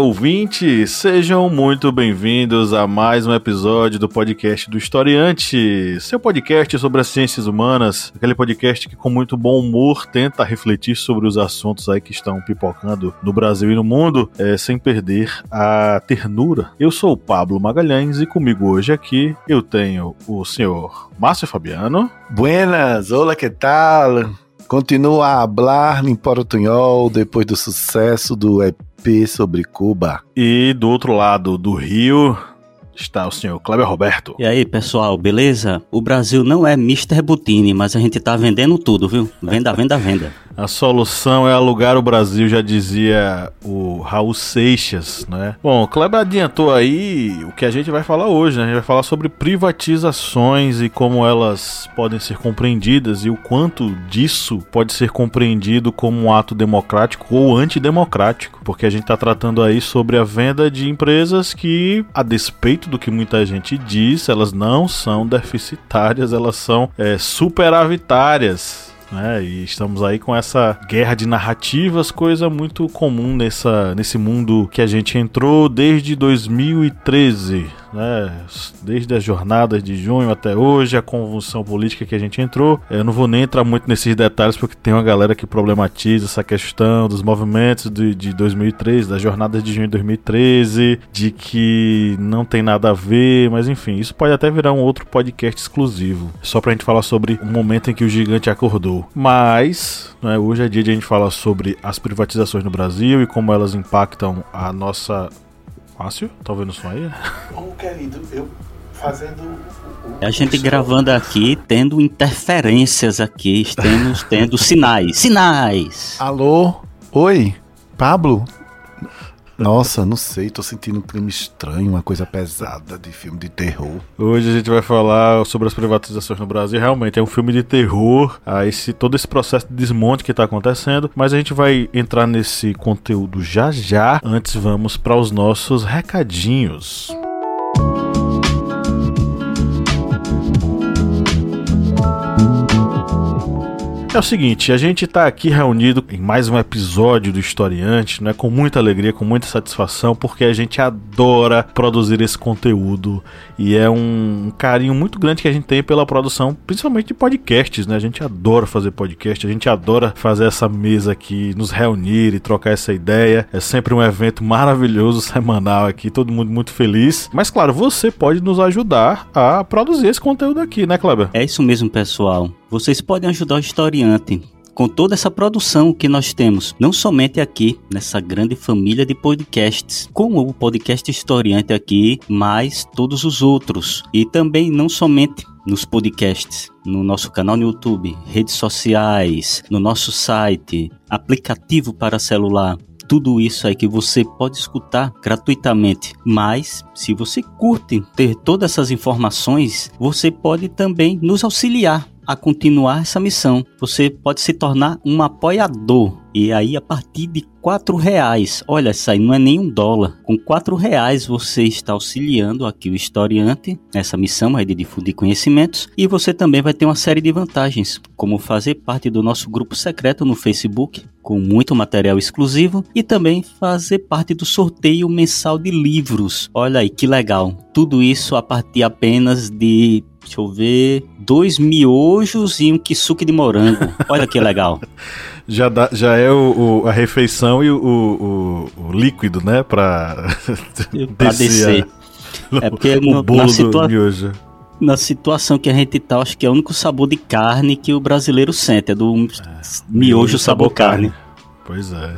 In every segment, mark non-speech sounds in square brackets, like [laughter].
Olá, ouvintes! Sejam muito bem-vindos a mais um episódio do podcast do Historiante, seu podcast sobre as ciências humanas, aquele podcast que com muito bom humor tenta refletir sobre os assuntos aí que estão pipocando no Brasil e no mundo, é, sem perder a ternura. Eu sou o Pablo Magalhães e comigo hoje aqui eu tenho o senhor Márcio Fabiano. Buenas, olá, que tal? Continua a hablar em portunhol depois do sucesso do EP sobre Cuba. E do outro lado do rio está o senhor Kleber Roberto. E aí, pessoal, beleza? O Brasil não é Mr. Butini, mas a gente tá vendendo tudo, viu? Venda, venda, venda. A solução é alugar o Brasil, já dizia o Raul Seixas, né? Bom, o Kleber adiantou aí o que a gente vai falar hoje, né? A gente vai falar sobre privatizações e como elas podem ser compreendidas e o quanto disso pode ser compreendido como um ato democrático ou antidemocrático, porque a gente está tratando aí sobre a venda de empresas que, a despeito do que muita gente diz, elas não são deficitárias, elas são é, superavitárias né? E estamos aí com essa guerra de narrativas, coisa muito comum nessa, nesse mundo que a gente entrou desde 2013 né? Desde as jornadas de junho até hoje, a convulsão política que a gente entrou. Eu não vou nem entrar muito nesses detalhes porque tem uma galera que problematiza essa questão dos movimentos de, de 2013, das jornadas de junho de 2013, de que não tem nada a ver, mas enfim, isso pode até virar um outro podcast exclusivo, só pra gente falar sobre o momento em que o gigante acordou. Mas, né, hoje é dia de a gente falar sobre as privatizações no Brasil e como elas impactam a nossa Márcio, tá ouvindo o som aí? Bom, querido, eu fazendo. É a gente gravando aqui, tendo interferências aqui, temos tendo sinais. Sinais! Alô? Oi? Pablo? Nossa, não sei, tô sentindo um clima estranho, uma coisa pesada de filme de terror. Hoje a gente vai falar sobre as privatizações no Brasil. Realmente é um filme de terror, a esse, todo esse processo de desmonte que tá acontecendo. Mas a gente vai entrar nesse conteúdo já já. Antes, vamos para os nossos recadinhos. É o seguinte, a gente está aqui reunido em mais um episódio do Historiante, né, com muita alegria, com muita satisfação, porque a gente adora produzir esse conteúdo e é um carinho muito grande que a gente tem pela produção, principalmente de podcasts, né? A gente adora fazer podcast, a gente adora fazer essa mesa aqui, nos reunir e trocar essa ideia. É sempre um evento maravilhoso [laughs] semanal aqui, todo mundo muito feliz. Mas claro, você pode nos ajudar a produzir esse conteúdo aqui, né, Kleber? É isso mesmo, pessoal. Vocês podem ajudar o historiante com toda essa produção que nós temos, não somente aqui nessa grande família de podcasts, com o podcast historiante aqui, mas todos os outros e também não somente nos podcasts, no nosso canal no YouTube, redes sociais, no nosso site, aplicativo para celular tudo isso aí que você pode escutar gratuitamente. Mas, se você curte ter todas essas informações, você pode também nos auxiliar a continuar essa missão. Você pode se tornar um apoiador. E aí, a partir de quatro reais, olha, isso aí não é nem um dólar. Com quatro reais você está auxiliando aqui o historiante nessa missão aí de difundir conhecimentos. E você também vai ter uma série de vantagens, como fazer parte do nosso grupo secreto no Facebook, com muito material exclusivo, e também fazer parte do sorteio mensal de livros. Olha aí que legal! Tudo isso a partir apenas de Deixa eu ver. Dois miojos e um kisuke de morango. Olha que legal. [laughs] já, dá, já é o, o, a refeição e o, o, líquido, né? Pra, [laughs] pra descer. A, é porque [laughs] o no, bolo na, situa miojo. na situação que a gente tá, acho que é o único sabor de carne que o brasileiro sente. É do é, miojo sabor, sabor carne. carne. Pois é.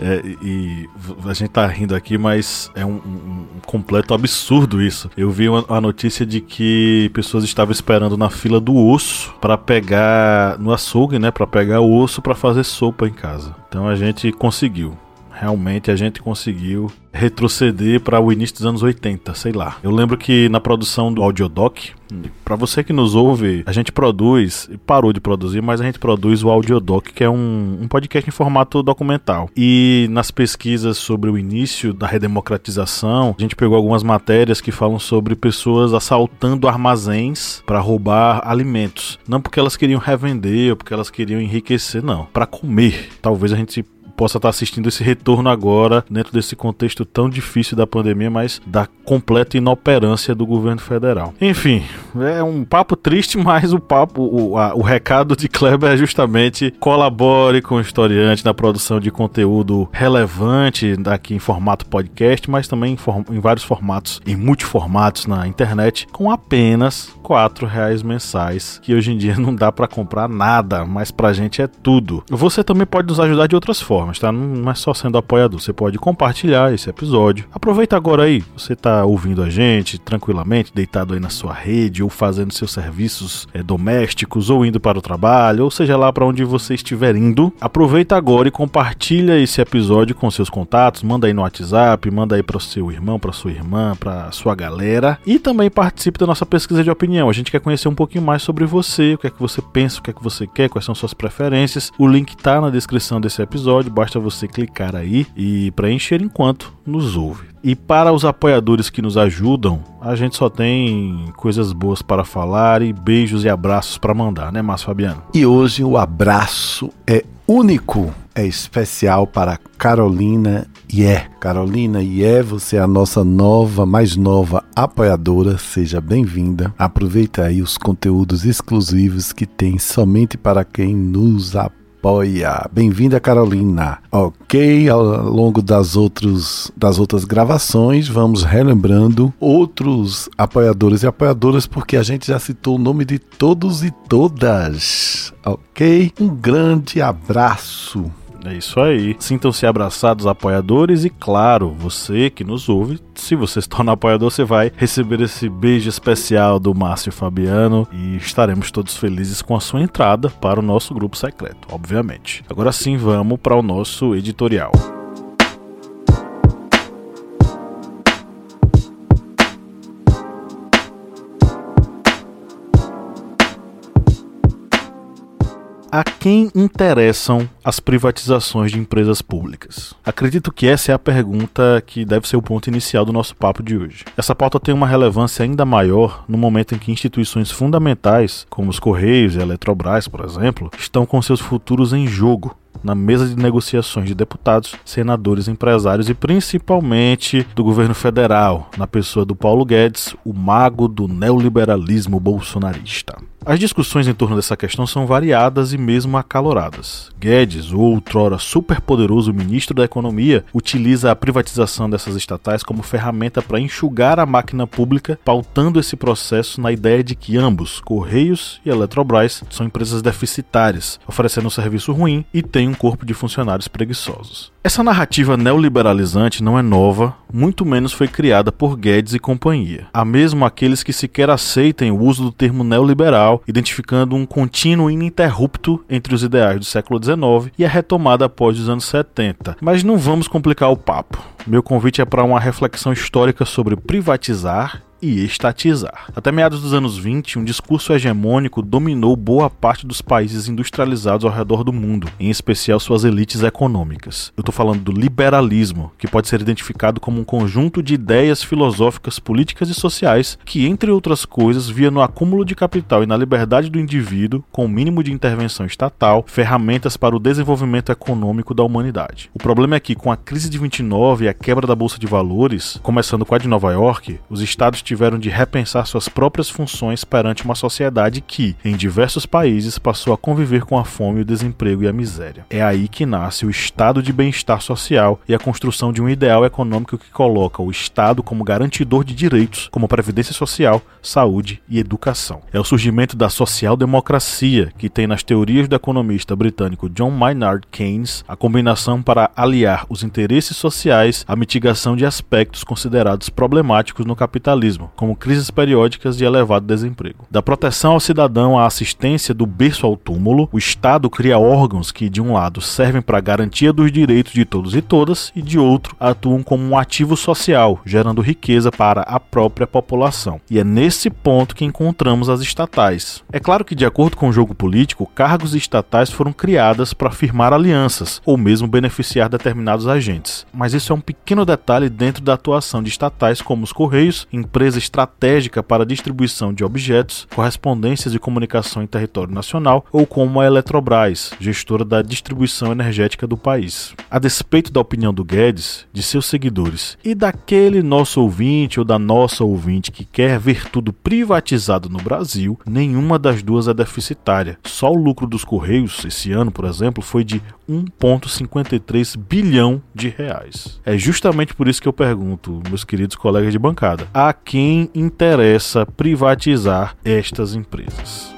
É, e a gente tá rindo aqui, mas é um, um, completo absurdo isso. Eu vi uma, uma, notícia de que pessoas estavam esperando na fila do osso para pegar no açougue, né, para pegar o osso para fazer sopa em casa. Então a gente conseguiu. Realmente a gente conseguiu retroceder para o início dos anos 80, sei lá. Eu lembro que na produção do Audiodoc, para você que nos ouve, a gente produz, parou de produzir, mas a gente produz o Audiodoc, que é um, um podcast em formato documental. E nas pesquisas sobre o início da redemocratização, a gente pegou algumas matérias que falam sobre pessoas assaltando armazéns para roubar alimentos. Não porque elas queriam revender ou porque elas queriam enriquecer, não. Para comer. Talvez a gente possa estar assistindo esse retorno agora, dentro desse contexto tão difícil da pandemia, mas da completa inoperância do governo federal. Enfim, é um papo triste, [laughs] mas o papo, o, a, o recado de Kleber é justamente colabore com o historiante na produção de conteúdo relevante aqui em formato podcast, mas também em, em vários formatos, em multiformatos na internet, com apenas quatro reais mensais, que hoje em dia [laughs] não dá para comprar nada, mas pra gente é tudo. Você também pode nos ajudar de outras formas formas, tá? Não é só sendo apoiador, você pode compartilhar esse episódio. Aproveita agora aí, você tá ouvindo a gente tranquilamente, deitado aí na sua rede, ou fazendo seus serviços é, domésticos, ou indo para o trabalho, ou seja lá para onde você estiver indo. Aproveita agora e compartilha esse episódio com seus contatos, manda aí no WhatsApp, manda aí para o seu irmão, para sua irmã, para sua galera. E também participe da nossa pesquisa de opinião. A gente quer conhecer um pouquinho mais sobre você, o que é que você pensa, o que é que você quer, quais são suas preferências. O link tá na descrição desse episódio basta você clicar aí e preencher enquanto nos ouve. E para os apoiadores que nos ajudam, a gente só tem coisas boas para falar e beijos e abraços para mandar, né, Márcio Fabiano? E hoje o abraço é único, é especial para Carolina Ié. Carolina Ié, você é a nossa nova, mais nova apoiadora, seja bem-vinda. Aproveita aí os conteúdos exclusivos que tem somente para quem nos apoia apoia. Bem-vinda, Carolina. Ok, ao longo das, outros, das outras gravações, vamos relembrando outros apoiadores e apoiadoras, porque a gente já citou o nome de todos e todas. Ok? Um grande abraço. É isso aí. Sintam-se abraçados, apoiadores, e claro, você que nos ouve, se você se tornar apoiador, você vai receber esse beijo especial do Márcio Fabiano e estaremos todos felizes com a sua entrada para o nosso grupo secreto, obviamente. Agora sim, vamos para o nosso editorial. A quem interessam as privatizações de empresas públicas? Acredito que essa é a pergunta que deve ser o ponto inicial do nosso papo de hoje. Essa pauta tem uma relevância ainda maior no momento em que instituições fundamentais, como os Correios e a Eletrobras, por exemplo, estão com seus futuros em jogo na mesa de negociações de deputados, senadores, empresários e principalmente do governo federal, na pessoa do Paulo Guedes, o mago do neoliberalismo bolsonarista. As discussões em torno dessa questão são variadas e mesmo acaloradas. Guedes, o outrora superpoderoso ministro da Economia, utiliza a privatização dessas estatais como ferramenta para enxugar a máquina pública, pautando esse processo na ideia de que ambos, Correios e Eletrobras, são empresas deficitárias, oferecendo um serviço ruim e têm um corpo de funcionários preguiçosos. Essa narrativa neoliberalizante não é nova, muito menos foi criada por Guedes e companhia. Há mesmo aqueles que sequer aceitem o uso do termo neoliberal, identificando um contínuo ininterrupto entre os ideais do século XIX e a retomada após os anos 70. Mas não vamos complicar o papo. Meu convite é para uma reflexão histórica sobre privatizar e estatizar. Até meados dos anos 20, um discurso hegemônico dominou boa parte dos países industrializados ao redor do mundo, em especial suas elites econômicas. Eu estou falando do liberalismo, que pode ser identificado como um conjunto de ideias filosóficas, políticas e sociais que, entre outras coisas, via no acúmulo de capital e na liberdade do indivíduo, com o mínimo de intervenção estatal, ferramentas para o desenvolvimento econômico da humanidade. O problema é que, com a crise de 29 e a quebra da bolsa de valores, começando com a de Nova York, os estados tiveram de repensar suas próprias funções perante uma sociedade que, em diversos países, passou a conviver com a fome, o desemprego e a miséria. É aí que nasce o estado de bem-estar social e a construção de um ideal econômico que coloca o Estado como garantidor de direitos, como previdência social, saúde e educação. É o surgimento da social-democracia, que tem nas teorias do economista britânico John Maynard Keynes a combinação para aliar os interesses sociais à mitigação de aspectos considerados problemáticos no capitalismo como crises periódicas de elevado desemprego. Da proteção ao cidadão à assistência do berço ao túmulo, o Estado cria órgãos que, de um lado, servem para a garantia dos direitos de todos e todas, e de outro, atuam como um ativo social, gerando riqueza para a própria população. E é nesse ponto que encontramos as estatais. É claro que, de acordo com o jogo político, cargos estatais foram criadas para firmar alianças ou mesmo beneficiar determinados agentes. Mas isso é um pequeno detalhe dentro da atuação de estatais como os Correios, empresa estratégica para distribuição de objetos, correspondências e comunicação em território nacional, ou como a Eletrobras, gestora da distribuição energética do país. A despeito da opinião do Guedes, de seus seguidores e daquele nosso ouvinte ou da nossa ouvinte que quer ver tudo privatizado no Brasil, nenhuma das duas é deficitária. Só o lucro dos Correios esse ano, por exemplo, foi de 1,53 bilhão de reais. É justamente por isso que eu pergunto, meus queridos colegas de bancada, a quem interessa privatizar estas empresas?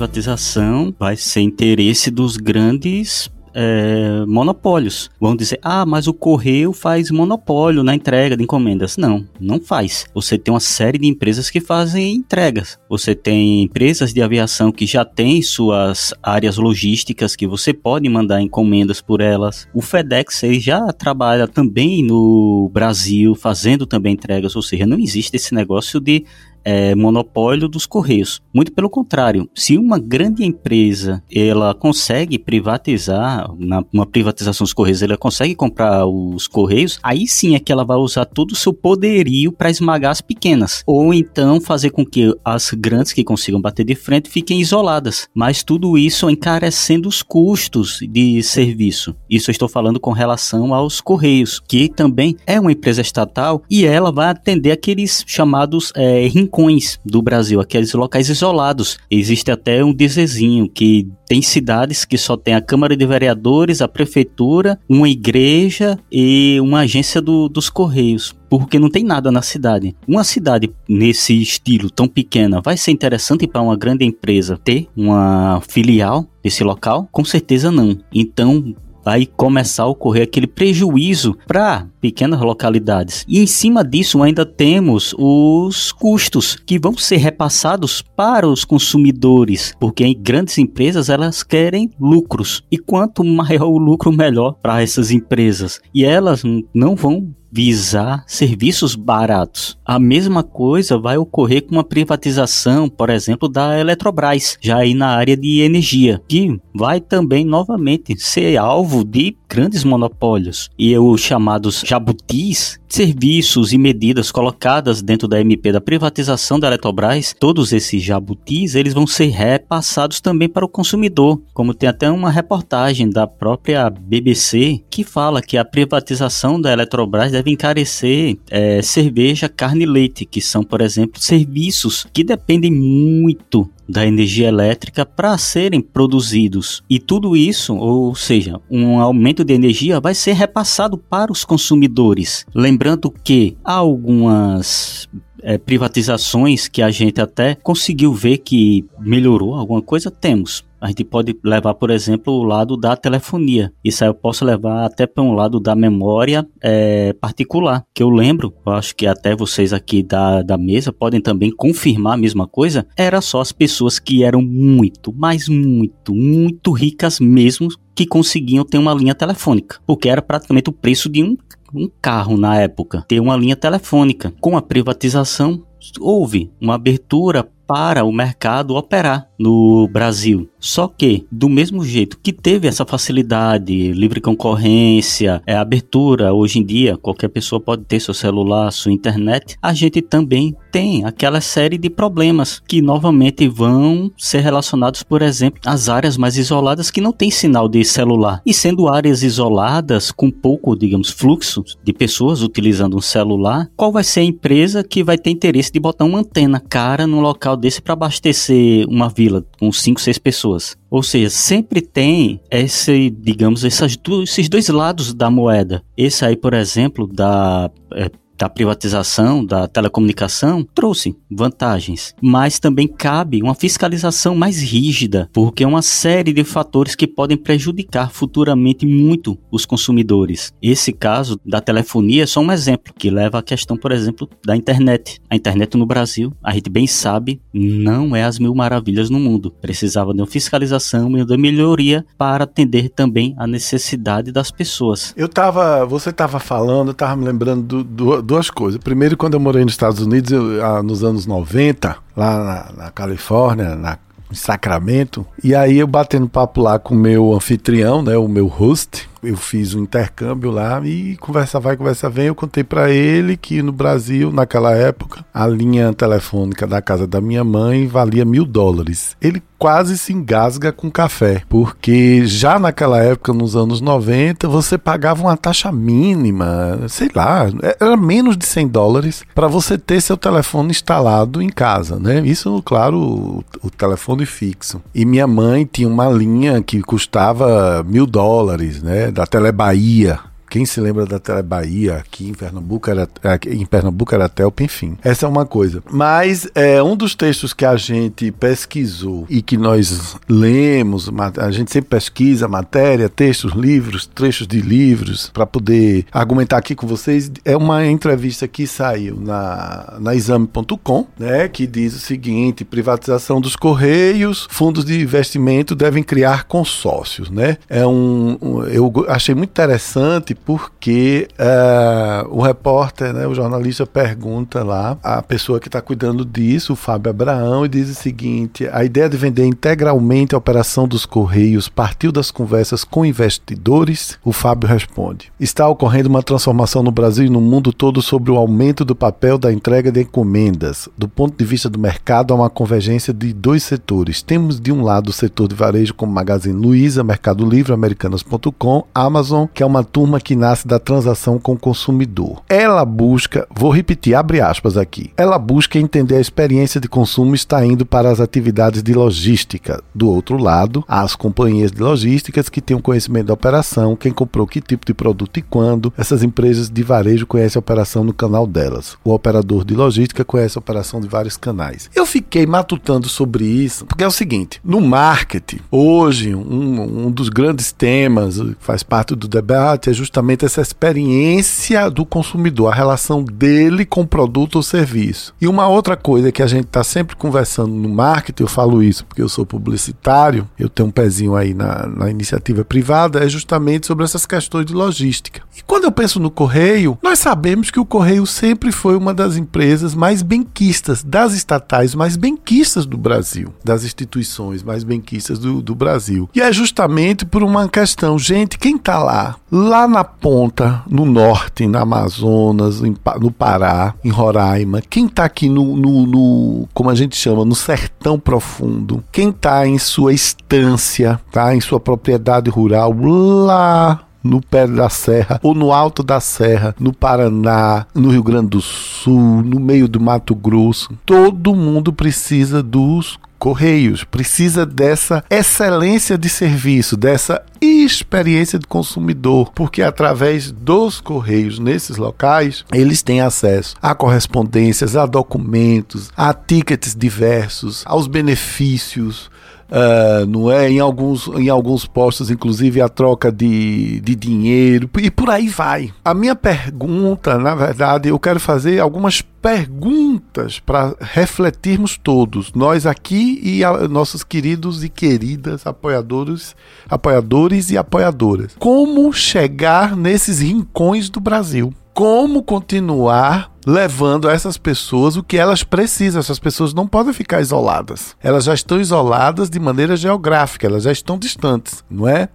Privatização vai ser interesse dos grandes é, monopólios. Vão dizer, ah, mas o correio faz monopólio na entrega de encomendas. Não, não faz. Você tem uma série de empresas que fazem entregas. Você tem empresas de aviação que já têm suas áreas logísticas que você pode mandar encomendas por elas. O FedEx ele já trabalha também no Brasil fazendo também entregas, ou seja, não existe esse negócio de é, monopólio dos correios. Muito pelo contrário, se uma grande empresa ela consegue privatizar, na uma privatização dos correios, ela consegue comprar os correios, aí sim é que ela vai usar todo o seu poderio para esmagar as pequenas, ou então fazer com que as grandes que consigam bater de frente fiquem isoladas. Mas tudo isso encarecendo os custos de serviço. Isso eu estou falando com relação aos correios, que também é uma empresa estatal e ela vai atender aqueles chamados é, rincões do Brasil, aqueles locais isolados. Existe até um dizezinho que tem cidades que só tem a Câmara de Vereadores, a Prefeitura, uma igreja e uma agência do, dos Correios porque não tem nada na cidade. Uma cidade nesse estilo tão pequena vai ser interessante para uma grande empresa ter uma filial nesse local? Com certeza não. Então, vai começar a ocorrer aquele prejuízo para pequenas localidades. E em cima disso ainda temos os custos que vão ser repassados para os consumidores, porque grandes empresas elas querem lucros e quanto maior o lucro melhor para essas empresas. E elas não vão visar serviços baratos. A mesma coisa vai ocorrer com uma privatização, por exemplo, da Eletrobras, já aí na área de energia, que vai também novamente ser alvo de grandes monopólios e os chamados jabutis, serviços e medidas colocadas dentro da MP da privatização da Eletrobras, todos esses jabutis, eles vão ser repassados também para o consumidor, como tem até uma reportagem da própria BBC que fala que a privatização da Eletrobras deve encarecer é, cerveja, carne e leite, que são, por exemplo, serviços que dependem muito da energia elétrica para serem produzidos. E tudo isso, ou seja, um aumento de energia vai ser repassado para os consumidores. Lembrando que há algumas é, privatizações que a gente até conseguiu ver que melhorou alguma coisa, temos. A gente pode levar, por exemplo, o lado da telefonia. Isso aí eu posso levar até para um lado da memória é, particular. Que eu lembro, eu acho que até vocês aqui da, da mesa podem também confirmar a mesma coisa. Era só as pessoas que eram muito, mas muito, muito ricas mesmo que conseguiam ter uma linha telefônica. Porque era praticamente o preço de um um carro na época, ter uma linha telefônica. Com a privatização, houve uma abertura para o mercado operar no Brasil. Só que, do mesmo jeito que teve essa facilidade, livre concorrência, é, abertura, hoje em dia qualquer pessoa pode ter seu celular, sua internet, a gente também tem aquela série de problemas que novamente vão ser relacionados, por exemplo, às áreas mais isoladas que não tem sinal de celular. E sendo áreas isoladas com pouco, digamos, fluxo de pessoas utilizando um celular, qual vai ser a empresa que vai ter interesse de botar uma antena cara num local desse para abastecer uma vila com 5, 6 pessoas? Ou seja, sempre tem esse, digamos, essas, esses dois lados da moeda. Esse aí, por exemplo, da é, da privatização da telecomunicação trouxe vantagens, mas também cabe uma fiscalização mais rígida, porque é uma série de fatores que podem prejudicar futuramente muito os consumidores. Esse caso da telefonia é só um exemplo que leva à questão, por exemplo, da internet. A internet no Brasil, a gente bem sabe, não é as mil maravilhas no mundo. Precisava de uma fiscalização e de melhoria para atender também a necessidade das pessoas. Eu tava, você tava falando, eu tava me lembrando do, do duas coisas. Primeiro, quando eu morei nos Estados Unidos, eu, ah, nos anos 90, lá na, na Califórnia, na, em Sacramento, e aí eu batendo papo lá com o meu anfitrião, né, o meu host, eu fiz um intercâmbio lá e conversa vai, conversa vem. Eu contei para ele que no Brasil, naquela época, a linha telefônica da casa da minha mãe valia mil dólares. Ele quase se engasga com café, porque já naquela época, nos anos 90, você pagava uma taxa mínima, sei lá, era menos de 100 dólares para você ter seu telefone instalado em casa, né? Isso, claro, o, o telefone fixo. E minha mãe tinha uma linha que custava mil dólares, né? Da Telebahia, quem se lembra da Tele Bahia aqui em Pernambuco era, em Pernambuco era Telpa, enfim. Essa é uma coisa. Mas é um dos textos que a gente pesquisou e que nós lemos, a gente sempre pesquisa matéria, textos, livros, trechos de livros para poder argumentar aqui com vocês. É uma entrevista que saiu na, na exame.com, né, que diz o seguinte: privatização dos correios, fundos de investimento devem criar consórcios, né? É um, um eu achei muito interessante porque uh, o repórter, né, o jornalista pergunta lá a pessoa que está cuidando disso, o Fábio Abraão, e diz o seguinte: a ideia de vender integralmente a operação dos Correios partiu das conversas com investidores? O Fábio responde: está ocorrendo uma transformação no Brasil e no mundo todo sobre o aumento do papel da entrega de encomendas. Do ponto de vista do mercado, há uma convergência de dois setores. Temos de um lado o setor de varejo como Magazine Luiza, Mercado Livre, Americanas.com, Amazon, que é uma turma que que nasce da transação com o consumidor. Ela busca, vou repetir, abre aspas aqui. Ela busca entender a experiência de consumo está indo para as atividades de logística. Do outro lado, as companhias de logísticas que têm o conhecimento da operação, quem comprou que tipo de produto e quando. Essas empresas de varejo conhecem a operação no canal delas. O operador de logística conhece a operação de vários canais. Eu fiquei matutando sobre isso, porque é o seguinte: no marketing, hoje, um, um dos grandes temas, faz parte do debate, é justamente justamente essa experiência do consumidor, a relação dele com o produto ou serviço. E uma outra coisa que a gente está sempre conversando no marketing, eu falo isso porque eu sou publicitário, eu tenho um pezinho aí na, na iniciativa privada, é justamente sobre essas questões de logística. E quando eu penso no Correio, nós sabemos que o Correio sempre foi uma das empresas mais benquistas, das estatais mais benquistas do Brasil, das instituições mais benquistas do, do Brasil. E é justamente por uma questão, gente, quem está lá? Lá na ponta, no norte, na Amazonas, no Pará, em Roraima, quem está aqui no, no, no, como a gente chama, no sertão profundo, quem está em sua estância, tá, em sua propriedade rural, lá no pé da serra ou no alto da serra, no Paraná, no Rio Grande do Sul, no meio do Mato Grosso. Todo mundo precisa dos Correios precisa dessa excelência de serviço, dessa experiência de consumidor, porque através dos Correios nesses locais, eles têm acesso a correspondências, a documentos, a tickets diversos, aos benefícios, Uh, não é? Em alguns, em alguns postos, inclusive, a troca de, de dinheiro e por aí vai. A minha pergunta, na verdade, eu quero fazer algumas perguntas para refletirmos todos, nós aqui e a, nossos queridos e queridas apoiadores, apoiadores e apoiadoras. Como chegar nesses rincões do Brasil? Como continuar levando a essas pessoas o que elas precisam. Essas pessoas não podem ficar isoladas. Elas já estão isoladas de maneira geográfica, elas já estão distantes, não é?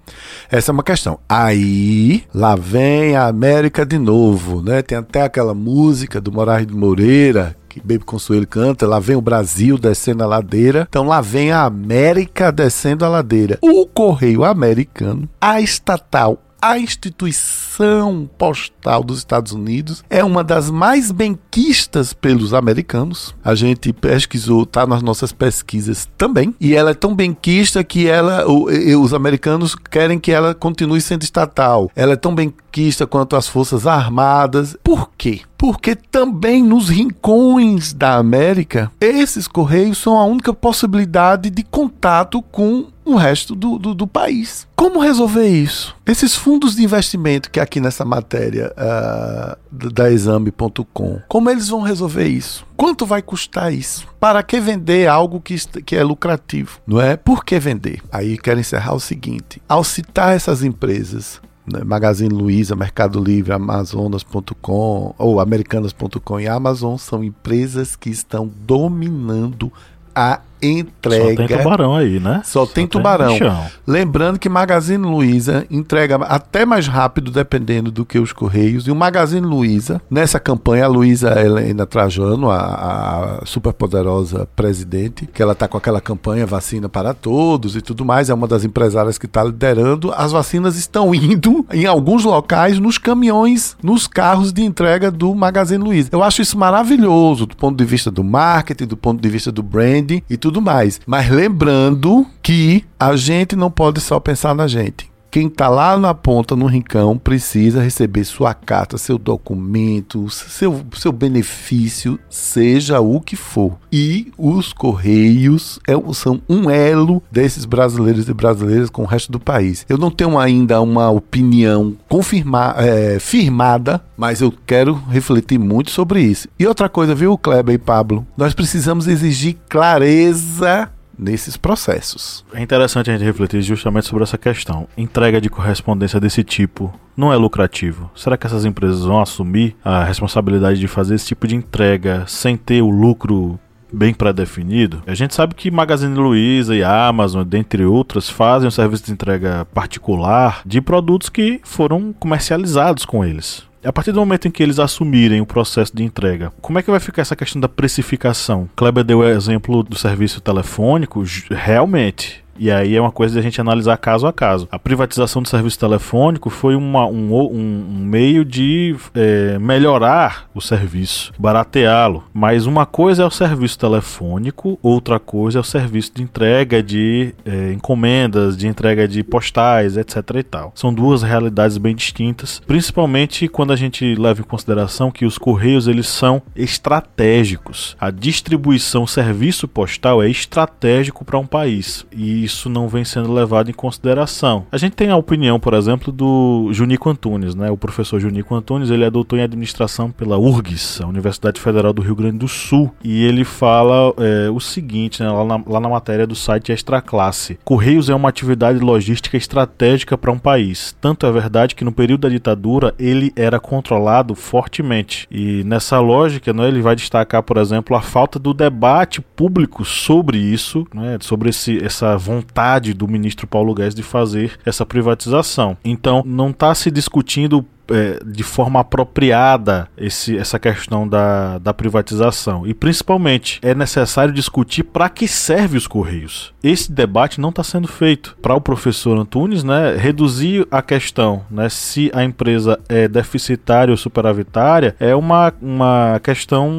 Essa é uma questão. Aí, lá vem a América de novo, né? Tem até aquela música do Moraes de Moreira que Baby Consuelo canta, lá vem o Brasil descendo a ladeira. Então lá vem a América descendo a ladeira. O Correio Americano, a estatal a instituição postal dos Estados Unidos é uma das mais benquistas pelos americanos. A gente pesquisou, está nas nossas pesquisas também, e ela é tão benquista que ela, os americanos querem que ela continue sendo estatal. Ela é tão benquista quanto as forças armadas. Por quê? Porque também nos rincões da América, esses correios são a única possibilidade de contato com o resto do, do, do, país. Como resolver isso? Esses fundos de investimento que aqui nessa matéria uh, da exame.com, como eles vão resolver isso? Quanto vai custar isso? Para que vender algo que, que é lucrativo? Não é? Por que vender? Aí quero encerrar o seguinte: ao citar essas empresas, né, Magazine Luiza, Mercado Livre, Amazonas.com ou Americanas.com e Amazon são empresas que estão dominando a entrega. Só tem tubarão aí, né? Só, Só tem tubarão. Lembrando que Magazine Luiza entrega até mais rápido, dependendo do que os Correios. E o Magazine Luiza, nessa campanha, a Luiza Helena Trajano, a, a superpoderosa presidente, que ela está com aquela campanha vacina para todos e tudo mais, é uma das empresárias que está liderando. As vacinas estão indo em alguns locais nos caminhões, nos carros de entrega do Magazine Luiza. Eu acho isso maravilhoso do ponto de vista do marketing, do ponto de vista do branding e tudo tudo mais. Mas lembrando que a gente não pode só pensar na gente. Quem está lá na ponta, no rincão, precisa receber sua carta, seu documento, seu, seu benefício, seja o que for. E os Correios é, são um elo desses brasileiros e brasileiras com o resto do país. Eu não tenho ainda uma opinião confirmada, é, firmada, mas eu quero refletir muito sobre isso. E outra coisa, viu, Kleber e Pablo? Nós precisamos exigir clareza nesses processos. É interessante a gente refletir justamente sobre essa questão. Entrega de correspondência desse tipo não é lucrativo. Será que essas empresas vão assumir a responsabilidade de fazer esse tipo de entrega sem ter o lucro bem pré-definido. A gente sabe que Magazine Luiza e Amazon, dentre outras, fazem um serviço de entrega particular de produtos que foram comercializados com eles. A partir do momento em que eles assumirem o processo de entrega, como é que vai ficar essa questão da precificação? Kleber deu o exemplo do serviço telefônico, realmente e aí é uma coisa de a gente analisar caso a caso. A privatização do serviço telefônico foi uma, um, um, meio de é, melhorar o serviço, barateá-lo. Mas uma coisa é o serviço telefônico, outra coisa é o serviço de entrega de é, encomendas, de entrega de postais, etc. e tal. São duas realidades bem distintas, principalmente quando a gente leva em consideração que os correios eles são estratégicos. A distribuição, serviço postal é estratégico para um país e isso não vem sendo levado em consideração. A gente tem a opinião, por exemplo, do Junico Antunes, né? O professor Junico Antunes, ele é doutor em administração pela URGS, a Universidade Federal do Rio Grande do Sul, e ele fala é, o seguinte, né? Lá na, lá na matéria do site Extra Classe: Correios é uma atividade logística estratégica para um país. Tanto é verdade que no período da ditadura ele era controlado fortemente. E nessa lógica, né, ele vai destacar, por exemplo, a falta do debate público sobre isso, né, sobre esse, essa vontade vontade do ministro Paulo Guedes de fazer essa privatização. Então, não está se discutindo é, de forma apropriada esse, essa questão da, da privatização. E principalmente é necessário discutir para que serve os Correios. Esse debate não está sendo feito. Para o professor Antunes, né, reduzir a questão né, se a empresa é deficitária ou superavitária é uma, uma questão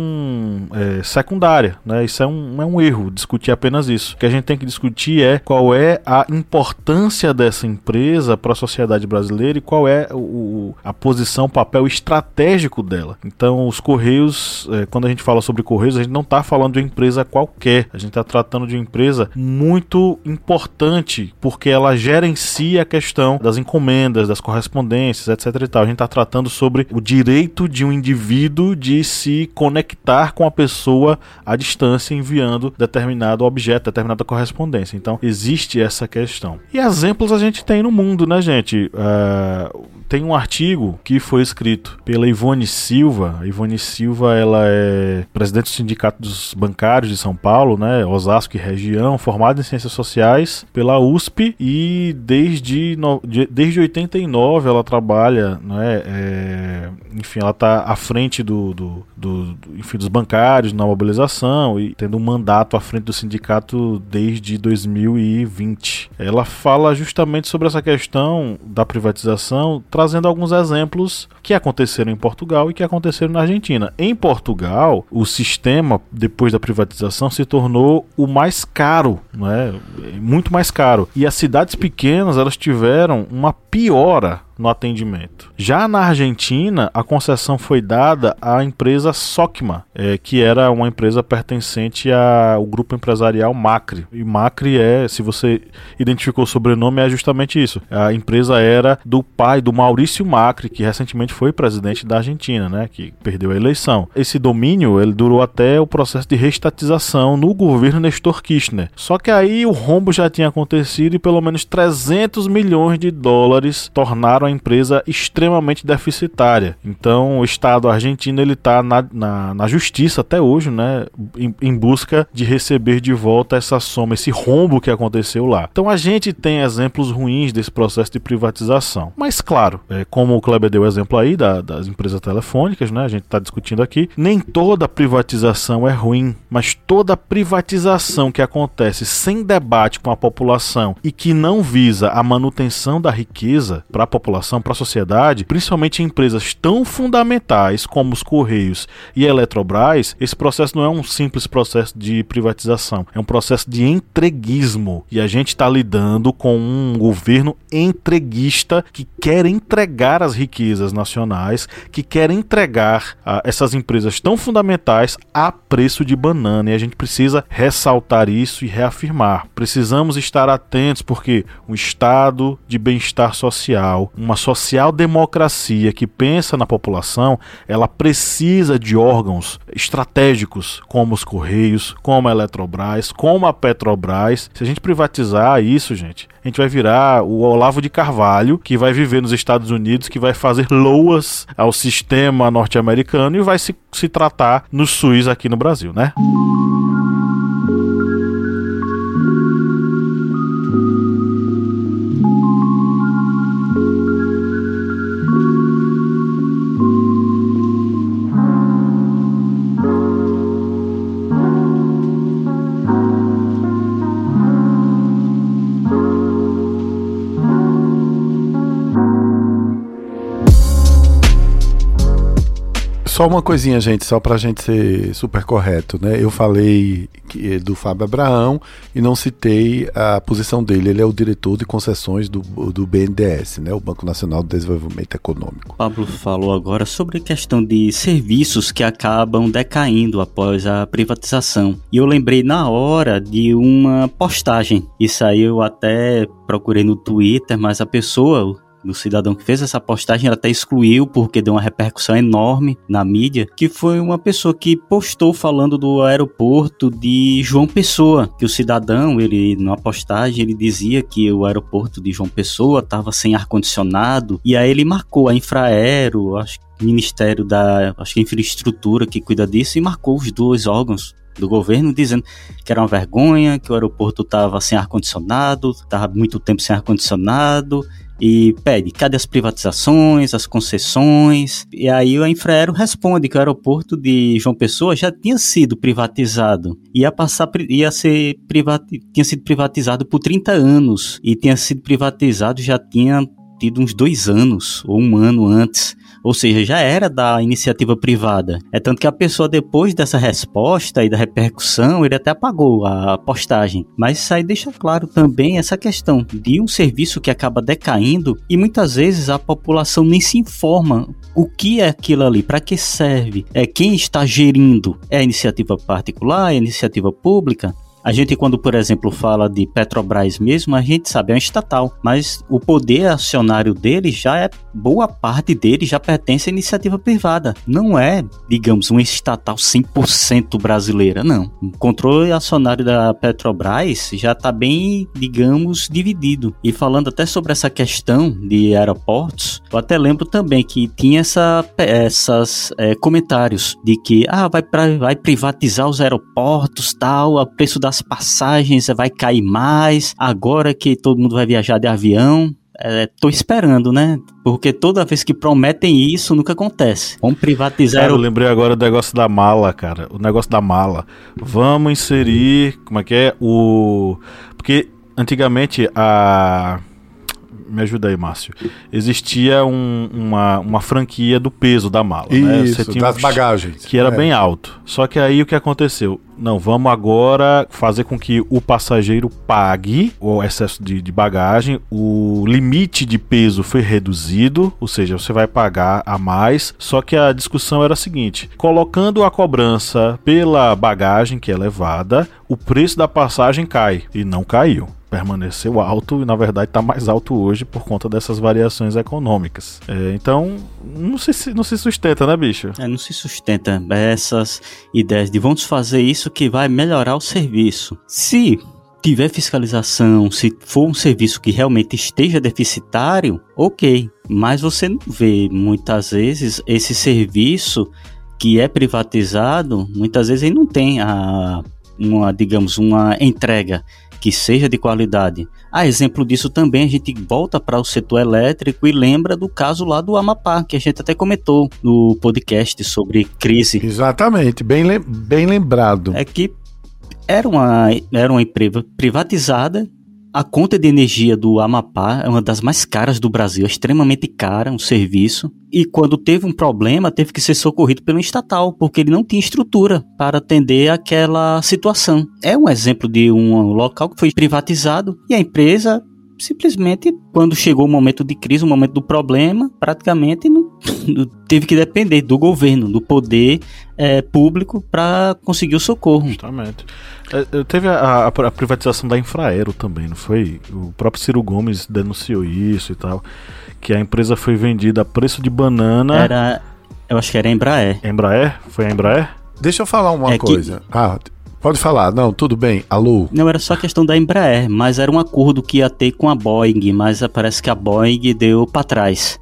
é, secundária. Né? Isso é um, é um erro, discutir apenas isso. O que a gente tem que discutir é qual é a importância dessa empresa para a sociedade brasileira e qual é o, a posição, papel estratégico dela. Então, os Correios, é, quando a gente fala sobre Correios, a gente não está falando de uma empresa qualquer, a gente está tratando de uma empresa muito importante, porque ela gerencia a questão das encomendas, das correspondências, etc. E tal. A gente está tratando sobre o direito de um indivíduo de se conectar com a pessoa à distância, enviando determinado objeto, determinada correspondência. Então, existe essa questão. E exemplos a gente tem no mundo, né, gente? Uh, tem um artigo que foi escrito pela Ivone Silva. A Ivone Silva, ela é presidente do Sindicato dos Bancários de São Paulo, né, Osasco e região, formada em Ciências Sociais pela USP e desde, no, desde 89 ela trabalha, né, é, enfim, ela está à frente do, do, do, do, enfim, dos bancários na mobilização e tendo um mandato à frente do sindicato desde 2020. Ela fala justamente sobre essa questão da privatização, trazendo alguns exemplos que aconteceram em Portugal e que aconteceram na Argentina. Em Portugal, o sistema depois da privatização se tornou o mais caro, não é? Muito mais caro. E as cidades pequenas, elas tiveram uma piora no atendimento. Já na Argentina, a concessão foi dada à empresa Socma, é, que era uma empresa pertencente ao grupo empresarial Macri. E Macri é, se você identificou o sobrenome, é justamente isso. A empresa era do pai do Maurício Macri, que recentemente foi presidente da Argentina, né, que perdeu a eleição. Esse domínio ele durou até o processo de restatização no governo Nestor Kirchner. Só que aí o rombo já tinha acontecido e pelo menos 300 milhões de dólares tornaram uma empresa extremamente deficitária. Então, o Estado argentino ele está na, na, na, justiça até hoje, né, em, em, busca de receber de volta essa soma, esse rombo que aconteceu lá. Então, a gente tem exemplos ruins desse processo de privatização. Mas, claro, é, como o Kleber deu o exemplo aí da, das empresas telefônicas, né, a gente está discutindo aqui, nem toda privatização é ruim, mas toda privatização que acontece sem debate com a população e que não visa a manutenção da riqueza para a população população, para a sociedade, principalmente em empresas tão fundamentais como os Correios e a Eletrobras, esse processo não é um simples processo de privatização, é um processo de entreguismo. E a gente está lidando com um governo entreguista que quer entregar as riquezas nacionais, que quer entregar uh, essas empresas tão fundamentais a preço de banana. E a gente precisa ressaltar isso e reafirmar. Precisamos estar atentos porque um estado de bem-estar social, uma social-democracia que pensa na população, ela precisa de órgãos estratégicos como os Correios, como a Eletrobras, como a Petrobras. Se a gente privatizar isso, gente, a gente vai virar o Olavo de Carvalho, que vai viver nos Estados Unidos, que vai fazer loas ao sistema norte-americano e vai se, se tratar no SUS aqui no Brasil, né? Só uma coisinha, gente, só pra gente ser super correto, né? Eu falei que, do Fábio Abraão e não citei a posição dele. Ele é o diretor de concessões do, do BNDES, né? O Banco Nacional de Desenvolvimento Econômico. Pablo falou agora sobre a questão de serviços que acabam decaindo após a privatização. E eu lembrei na hora de uma postagem. Isso aí eu até procurei no Twitter, mas a pessoa do cidadão que fez essa postagem, ela até excluiu porque deu uma repercussão enorme na mídia, que foi uma pessoa que postou falando do aeroporto de João Pessoa, que o cidadão, ele na postagem, ele dizia que o aeroporto de João Pessoa estava sem ar condicionado, e aí ele marcou a Infraero, acho que Ministério da, acho que infraestrutura que cuida disso e marcou os dois órgãos do governo dizendo que era uma vergonha, que o aeroporto estava sem ar condicionado, estava muito tempo sem ar condicionado e pede cadê as privatizações, as concessões. E aí o Infraero responde que o aeroporto de João Pessoa já tinha sido privatizado. Ia passar ia ser privati, tinha sido privatizado por 30 anos e tinha sido privatizado já tinha tido uns dois anos ou um ano antes ou seja, já era da iniciativa privada. É tanto que a pessoa, depois dessa resposta e da repercussão, ele até apagou a postagem. Mas isso aí deixa claro também essa questão de um serviço que acaba decaindo e muitas vezes a população nem se informa o que é aquilo ali, para que serve, é quem está gerindo, é a iniciativa particular, é a iniciativa pública. A gente, quando, por exemplo, fala de Petrobras mesmo, a gente sabe, é um estatal, mas o poder acionário dele já é, boa parte dele já pertence à iniciativa privada. Não é, digamos, um estatal 100% brasileira, não. O controle acionário da Petrobras já está bem, digamos, dividido. E falando até sobre essa questão de aeroportos, eu até lembro também que tinha essa, essas é, comentários de que ah, vai, pra, vai privatizar os aeroportos, tal, o preço das passagens vai cair mais, agora que todo mundo vai viajar de avião. É, tô esperando, né? Porque toda vez que prometem isso, nunca acontece. Vamos privatizar. Cara, eu lembrei agora do negócio da mala, cara. O negócio da mala. Vamos inserir. Como é que é? O. Porque antigamente a me ajuda aí, Márcio. Existia um, uma, uma franquia do peso da mala, né? Isso, né? Das um, bagagens. Que era é. bem alto. Só que aí o que aconteceu? Não, vamos agora fazer com que o passageiro pague o excesso de, de bagagem. O limite de peso foi reduzido, ou seja, você vai pagar a mais. Só que a discussão era a seguinte: colocando a cobrança pela bagagem que é levada, o preço da passagem cai. E não caiu permaneceu alto e na verdade está mais alto hoje por conta dessas variações econômicas. É, então, não se, não se sustenta, né, bicho? É, não se sustenta essas ideias de vamos fazer isso que vai melhorar o serviço. Se tiver fiscalização, se for um serviço que realmente esteja deficitário, ok. Mas você não vê muitas vezes esse serviço que é privatizado, muitas vezes ele não tem a, uma, digamos, uma entrega que seja de qualidade. A exemplo disso também a gente volta para o setor elétrico e lembra do caso lá do Amapá, que a gente até comentou no podcast sobre crise. Exatamente, bem, bem lembrado. É que era uma, era uma empresa privatizada a conta de energia do Amapá é uma das mais caras do Brasil, é extremamente cara, um serviço. E quando teve um problema, teve que ser socorrido pelo estatal, porque ele não tinha estrutura para atender aquela situação. É um exemplo de um local que foi privatizado e a empresa simplesmente, quando chegou o momento de crise, o momento do problema, praticamente não, [laughs] teve que depender do governo, do poder é, público para conseguir o socorro. Justamente. É, teve a, a, a, privatização da Infraero também, não foi? O próprio Ciro Gomes denunciou isso e tal, que a empresa foi vendida a preço de banana. Era, eu acho que era a Embraer. Embraer? Foi a Embraer? Deixa eu falar uma é coisa. Que... Ah, Pode falar, não, tudo bem, alô? Não, era só questão da Embraer, mas era um acordo que ia ter com a Boeing, mas parece que a Boeing deu para trás,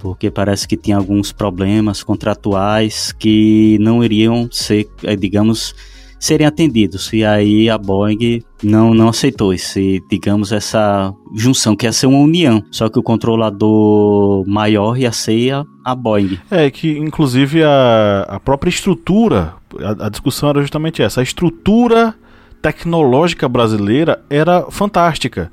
porque parece que tinha alguns problemas contratuais que não iriam ser, eh, digamos, serem atendidos. E aí a Boeing não, não aceitou esse, digamos, essa junção, que ia ser uma união. Só que o controlador maior ia ser a, a Boeing. É, que inclusive a, a própria estrutura, a, a discussão era justamente essa, a estrutura tecnológica brasileira era fantástica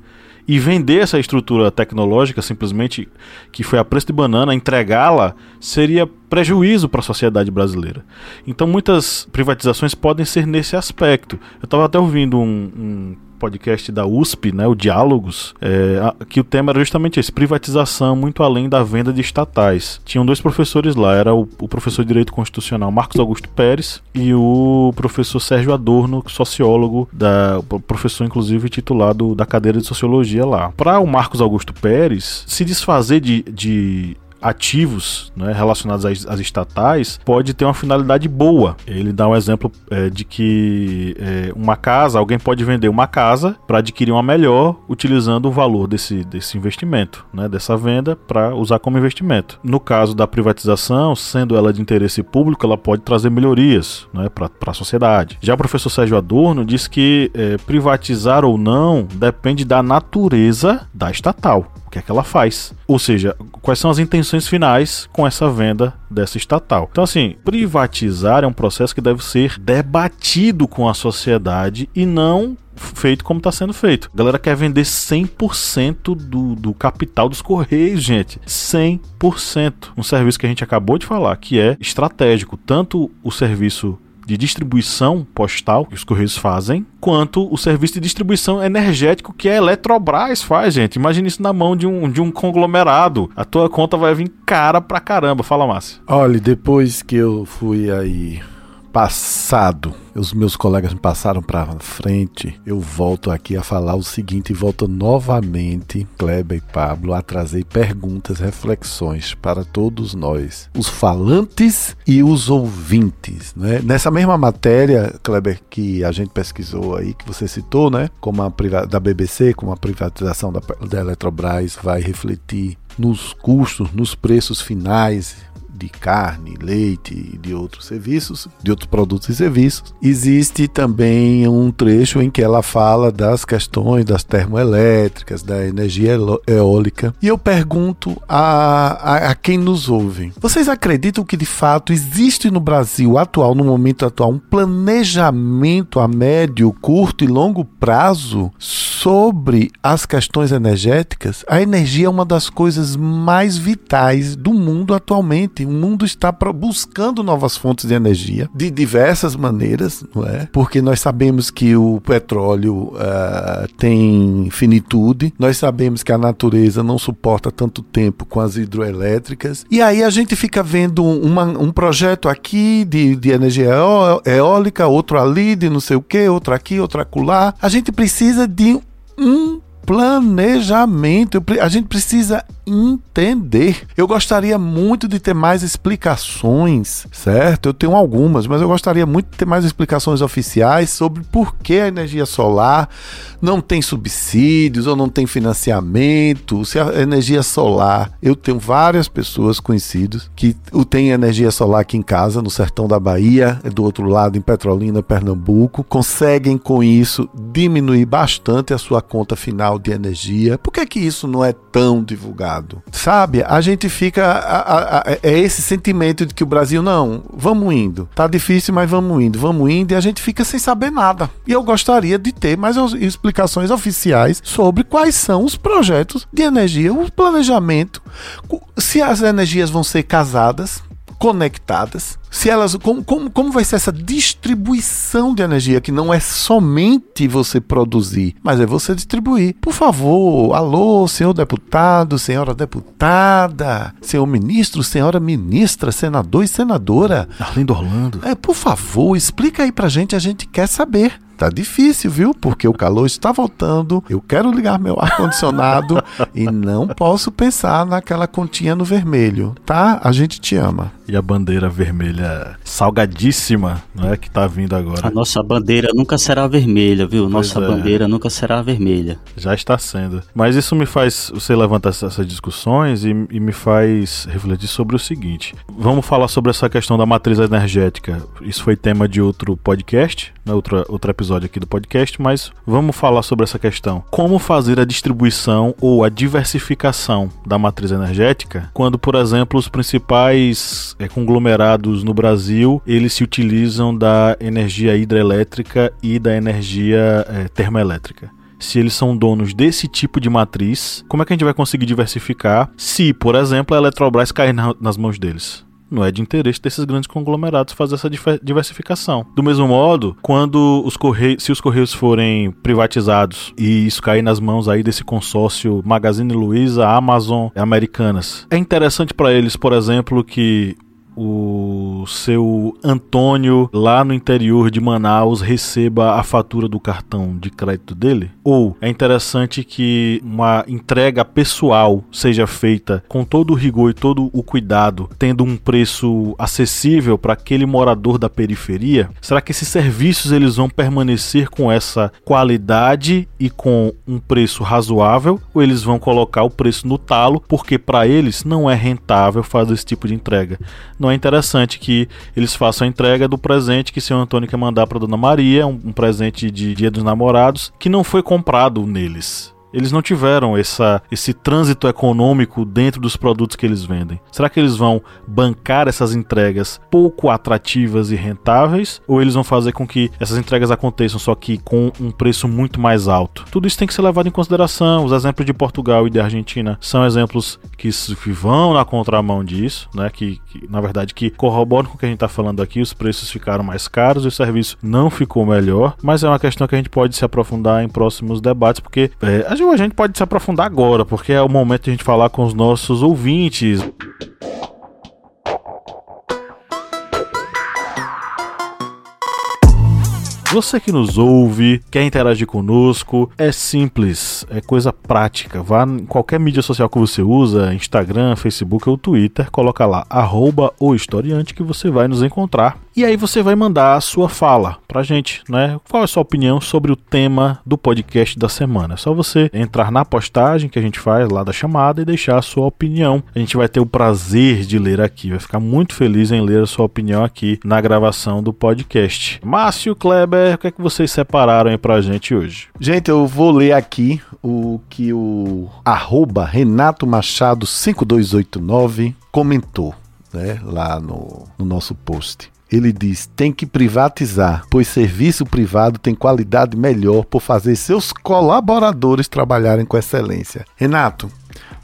e vender essa estrutura tecnológica simplesmente que foi a preço de banana, entregá-la seria prejuízo para a sociedade brasileira. Então muitas privatizações podem ser nesse aspecto. Eu estava até ouvindo um, um podcast da USP, né, o Diálogos, é, que o tema era justamente esse, privatização muito além da venda de estatais. Tinham dois professores lá, era o, o professor de Direito Constitucional Marcos Augusto Pérez e o professor Sérgio Adorno, sociólogo, da, professor inclusive titulado da cadeira de Sociologia lá. Para o Marcos Augusto Pérez, se desfazer de, de ativos né, relacionados às, às, estatais pode ter uma finalidade boa. Ele dá um exemplo é, de que é, uma casa, alguém pode vender uma casa para adquirir uma melhor utilizando o valor desse, desse investimento, né, dessa venda para usar como investimento. No caso da privatização, sendo ela de interesse público, ela pode trazer melhorias né, para a sociedade. Já o professor Sérgio Adorno diz que é, privatizar ou não depende da natureza da estatal o que é que ela faz. Ou seja, quais são as intenções finais com essa venda dessa estatal. Então, assim, privatizar é um processo que deve ser debatido com a sociedade e não feito como está sendo feito. A galera quer vender 100% do, do capital dos Correios, gente. 100%. Um serviço que a gente acabou de falar, que é estratégico. Tanto o serviço de distribuição postal que os Correios fazem, quanto o serviço de distribuição energético que a Eletrobras faz, gente. Imagina isso na mão de um, de um conglomerado. A tua conta vai vir cara pra caramba. Fala, Márcio. Olha, depois que eu fui aí passado, os meus colegas me passaram para frente, eu volto aqui a falar o seguinte e volto novamente, Kleber e Pablo, a trazer perguntas, reflexões para todos nós, os falantes e os ouvintes. Né? Nessa mesma matéria, Kleber, que a gente pesquisou aí, que você citou, né? como a da BBC, como a privatização da, da Eletrobras vai refletir nos custos, nos preços finais de carne, leite e de outros serviços, de outros produtos e serviços. Existe também um trecho em que ela fala das questões das termoelétricas, da energia eólica. E eu pergunto a, a, a quem nos ouve: vocês acreditam que de fato existe no Brasil atual, no momento atual, um planejamento a médio, curto e longo prazo sobre as questões energéticas? A energia é uma das coisas mais vitais do mundo atualmente o mundo está buscando novas fontes de energia de diversas maneiras, não é? Porque nós sabemos que o petróleo uh, tem finitude, nós sabemos que a natureza não suporta tanto tempo com as hidroelétricas, e aí a gente fica vendo uma, um projeto aqui de, de energia eólica, outro ali, de não sei o que, outro aqui, outro acolá. A gente precisa de um planejamento. A gente precisa entender. Eu gostaria muito de ter mais explicações, certo? Eu tenho algumas, mas eu gostaria muito de ter mais explicações oficiais sobre por que a energia solar não tem subsídios ou não tem financiamento. Se a energia solar, eu tenho várias pessoas conhecidas que têm energia solar aqui em casa, no sertão da Bahia, do outro lado em Petrolina, Pernambuco, conseguem com isso diminuir bastante a sua conta final de energia. Por que que isso não é tão divulgado? Sabe? A gente fica. A, a, a, é esse sentimento de que o Brasil, não, vamos indo. Tá difícil, mas vamos indo, vamos indo, e a gente fica sem saber nada. E eu gostaria de ter mais explicações oficiais sobre quais são os projetos de energia, o planejamento, se as energias vão ser casadas, conectadas, se elas como, como, como vai ser essa distribuição de energia que não é somente você produzir, mas é você distribuir. Por favor, alô, senhor deputado, senhora deputada, senhor ministro, senhora ministra, senador e senadora. Arlindo Orlando. É, por favor, explica aí pra gente, a gente quer saber. Tá difícil, viu? Porque o calor está voltando. Eu quero ligar meu ar-condicionado [laughs] e não posso pensar naquela continha no vermelho, tá? A gente te ama. E a bandeira vermelha salgadíssima, não é? Que tá vindo agora. A nossa bandeira nunca será vermelha, viu? Nossa é. bandeira nunca será vermelha. Já está sendo. Mas isso me faz. Você levanta essas discussões e, e me faz refletir sobre o seguinte. Vamos falar sobre essa questão da matriz energética. Isso foi tema de outro podcast, né? outro, outro episódio aqui do podcast, mas vamos falar sobre essa questão. Como fazer a distribuição ou a diversificação da matriz energética quando, por exemplo, os principais é, conglomerados no Brasil, eles se utilizam da energia hidrelétrica e da energia é, termoelétrica se eles são donos desse tipo de matriz, como é que a gente vai conseguir diversificar se, por exemplo, a Eletrobras cair na, nas mãos deles? não é de interesse desses grandes conglomerados fazer essa diversificação. Do mesmo modo, quando os correios, se os correios forem privatizados e isso cair nas mãos aí desse consórcio Magazine Luiza, Amazon, Americanas, é interessante para eles, por exemplo, que o seu Antônio lá no interior de Manaus receba a fatura do cartão de crédito dele? Ou é interessante que uma entrega pessoal seja feita com todo o rigor e todo o cuidado, tendo um preço acessível para aquele morador da periferia? Será que esses serviços eles vão permanecer com essa qualidade e com um preço razoável ou eles vão colocar o preço no talo porque para eles não é rentável fazer esse tipo de entrega? Não é interessante que eles façam a entrega do presente que o senhor Antônio quer mandar para Dona Maria, um, um presente de Dia dos Namorados, que não foi comprado neles. Eles não tiveram essa, esse trânsito econômico dentro dos produtos que eles vendem. Será que eles vão bancar essas entregas pouco atrativas e rentáveis? Ou eles vão fazer com que essas entregas aconteçam só que com um preço muito mais alto? Tudo isso tem que ser levado em consideração. Os exemplos de Portugal e da Argentina são exemplos que, vão na contramão disso, né? Que, que na verdade que corroboram com o que a gente está falando aqui. Os preços ficaram mais caros e o serviço não ficou melhor. Mas é uma questão que a gente pode se aprofundar em próximos debates, porque é, a gente pode se aprofundar agora, porque é o momento de a gente falar com os nossos ouvintes. Você que nos ouve, quer interagir conosco, é simples, é coisa prática. Vá em qualquer mídia social que você usa, Instagram, Facebook ou Twitter, coloca lá, arroba o historiante que você vai nos encontrar. E aí você vai mandar a sua fala pra gente, né? Qual é a sua opinião sobre o tema do podcast da semana? É só você entrar na postagem que a gente faz lá da chamada e deixar a sua opinião. A gente vai ter o prazer de ler aqui, vai ficar muito feliz em ler a sua opinião aqui na gravação do podcast. Márcio Kleber, o que é que vocês separaram aí pra gente hoje? Gente, eu vou ler aqui o que o arroba Renato Machado 5289 comentou, né, lá no, no nosso post. Ele diz: tem que privatizar, pois serviço privado tem qualidade melhor por fazer seus colaboradores trabalharem com excelência. Renato,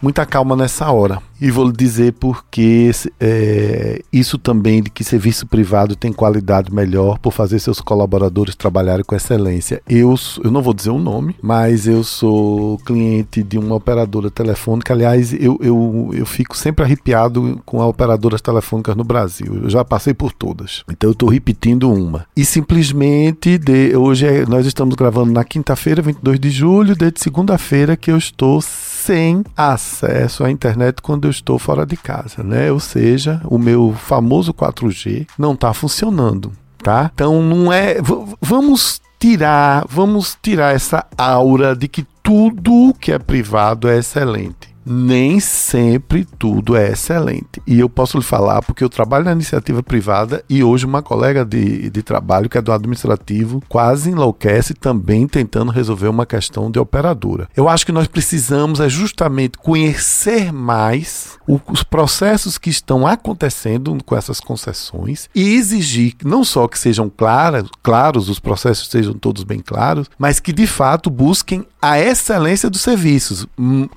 muita calma nessa hora. E vou lhe dizer porque é, isso também de que serviço privado tem qualidade melhor por fazer seus colaboradores trabalharem com excelência. Eu, eu não vou dizer o nome, mas eu sou cliente de uma operadora telefônica. Aliás, eu, eu, eu fico sempre arrepiado com as operadoras telefônicas no Brasil. Eu já passei por todas. Então eu estou repetindo uma. E simplesmente, de, hoje é, nós estamos gravando na quinta-feira, 22 de julho, desde segunda-feira que eu estou sem acesso à internet quando eu estou fora de casa, né? Ou seja, o meu famoso 4G não está funcionando, tá? Então não é. Vamos tirar, vamos tirar essa aura de que tudo que é privado é excelente nem sempre tudo é excelente. E eu posso lhe falar porque eu trabalho na iniciativa privada e hoje uma colega de, de trabalho, que é do administrativo, quase enlouquece também tentando resolver uma questão de operadora. Eu acho que nós precisamos é justamente conhecer mais o, os processos que estão acontecendo com essas concessões e exigir não só que sejam claras, claros, os processos sejam todos bem claros, mas que de fato busquem a excelência dos serviços. Hum,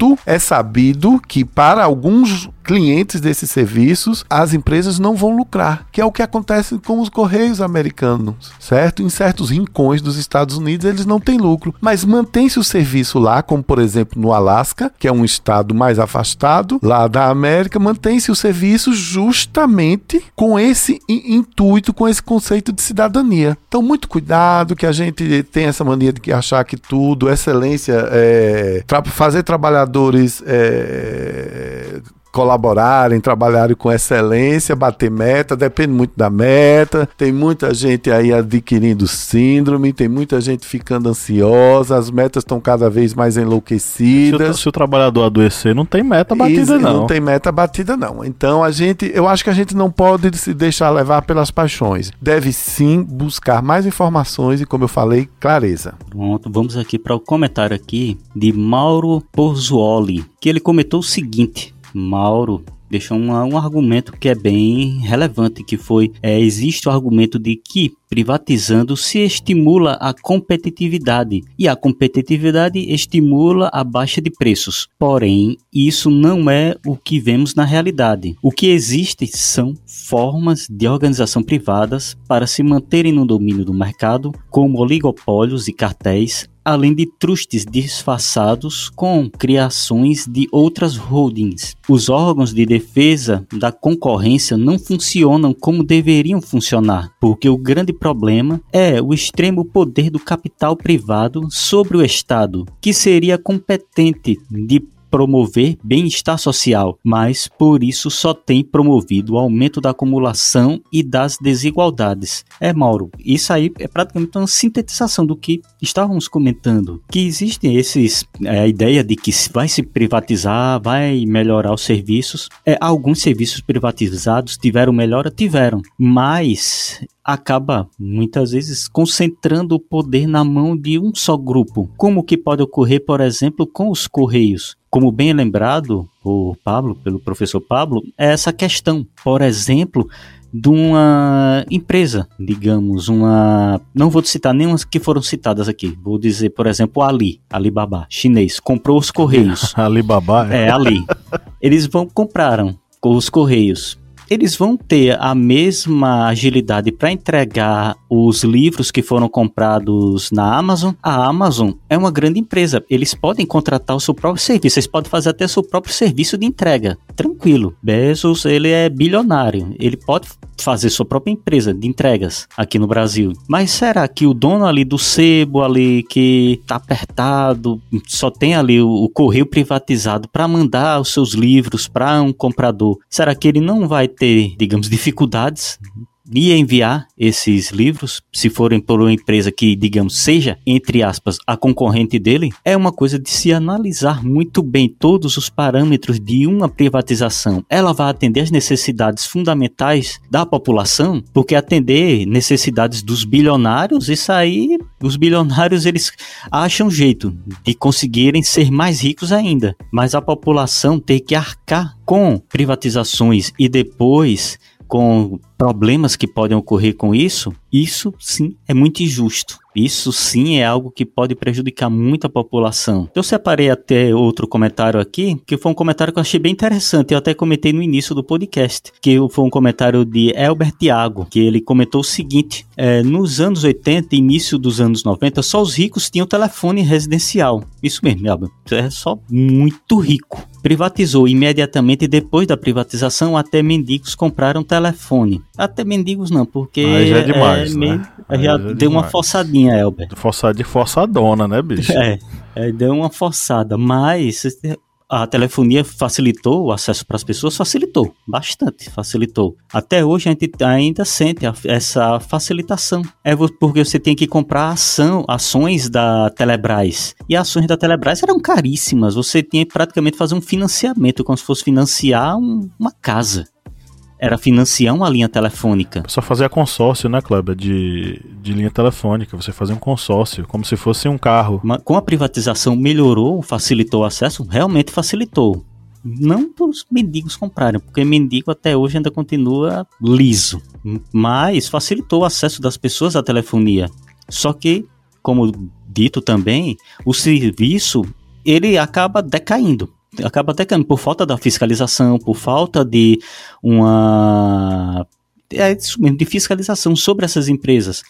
contudo, é sabido que para alguns clientes desses serviços, as empresas não vão lucrar, que é o que acontece com os correios americanos, certo? Em certos rincões dos Estados Unidos eles não têm lucro, mas mantém-se o serviço lá, como por exemplo no Alasca, que é um estado mais afastado lá da América, mantém-se o serviço justamente com esse intuito, com esse conceito de cidadania. Então muito cuidado que a gente tem essa mania de achar que tudo, excelência, é, tra fazer trabalhadores é, colaborarem, trabalharem com excelência, bater meta, depende muito da meta. Tem muita gente aí adquirindo síndrome, tem muita gente ficando ansiosa, as metas estão cada vez mais enlouquecidas. Se o, se o trabalhador adoecer, não tem meta batida Isso, não. Não tem meta batida não. Então a gente, eu acho que a gente não pode se deixar levar pelas paixões. Deve sim buscar mais informações e como eu falei, clareza. Pronto, vamos aqui para o comentário aqui de Mauro Pozzuoli, que ele comentou o seguinte: Mauro deixou um, um argumento que é bem relevante, que foi, é, existe o argumento de que privatizando se estimula a competitividade e a competitividade estimula a baixa de preços. Porém, isso não é o que vemos na realidade. O que existe são formas de organização privadas para se manterem no domínio do mercado, como oligopólios e cartéis, além de trustes disfarçados com criações de outras holdings. Os órgãos de defesa da concorrência não funcionam como deveriam funcionar, porque o grande problema é o extremo poder do capital privado sobre o Estado, que seria competente de promover bem-estar social, mas por isso só tem promovido o aumento da acumulação e das desigualdades. É, Mauro, isso aí é praticamente uma sintetização do que estávamos comentando, que existe esses é, a ideia de que vai se privatizar, vai melhorar os serviços. É, alguns serviços privatizados tiveram melhora, tiveram, mas acaba muitas vezes concentrando o poder na mão de um só grupo, como que pode ocorrer, por exemplo, com os correios. Como bem lembrado por Pablo, pelo professor Pablo, é essa questão, por exemplo, de uma empresa, digamos, uma. Não vou citar nenhuma que foram citadas aqui. Vou dizer, por exemplo, Ali, Alibaba, chinês, comprou os Correios. [laughs] Alibaba? É, Ali. Eles vão compraram os Correios eles vão ter a mesma agilidade para entregar os livros que foram comprados na Amazon. A Amazon é uma grande empresa, eles podem contratar o seu próprio serviço, eles podem fazer até seu próprio serviço de entrega. Tranquilo. Bezos, ele é bilionário, ele pode fazer sua própria empresa de entregas aqui no Brasil. Mas será que o dono ali do sebo ali que tá apertado, só tem ali o, o correio privatizado para mandar os seus livros para um comprador, será que ele não vai ter, digamos, dificuldades de enviar esses livros, se forem por uma empresa que, digamos, seja, entre aspas, a concorrente dele, é uma coisa de se analisar muito bem todos os parâmetros de uma privatização. Ela vai atender as necessidades fundamentais da população, porque atender necessidades dos bilionários, isso aí, os bilionários eles acham jeito de conseguirem ser mais ricos ainda, mas a população ter que arcar com privatizações e depois com problemas que podem ocorrer com isso, isso sim é muito injusto. Isso sim é algo que pode prejudicar muito a população. Eu separei até outro comentário aqui, que foi um comentário que eu achei bem interessante. Eu até comentei no início do podcast, que foi um comentário de Elbert Thiago, que ele comentou o seguinte: é, nos anos 80 início dos anos 90, só os ricos tinham telefone residencial. Isso mesmo, Elbert. É só muito rico. Privatizou imediatamente depois da privatização, até mendigos compraram telefone. Até mendigos não, porque Aí já é demais, é né? meio, Aí já já é deu demais. uma forçadinha, Elber. Forçar de forçadona, né, bicho? [laughs] É, é, deu uma forçada, mas a telefonia facilitou o acesso para as pessoas, facilitou, bastante facilitou. Até hoje a gente ainda sente a- essa facilitação. É porque você tem que comprar ação, ações da Telebrás. E ações da Telebrás eram caríssimas. Você tinha que praticamente fazer um financiamento, como se fosse financiar um- uma casa. Era financiar uma linha telefônica. Só fazia consórcio, né, Kleber? De, de linha telefônica. Você fazia um consórcio, como se fosse um carro. Ma- com a privatização melhorou, facilitou o acesso, realmente facilitou. Não para os mendigos comprarem, porque mendigo até hoje ainda continua liso. Mas facilitou o acesso das pessoas à telefonia. Só que, como dito também, o serviço ele acaba decaindo. Acaba decaindo por falta da fiscalização, por falta de uma é de fiscalização sobre essas empresas.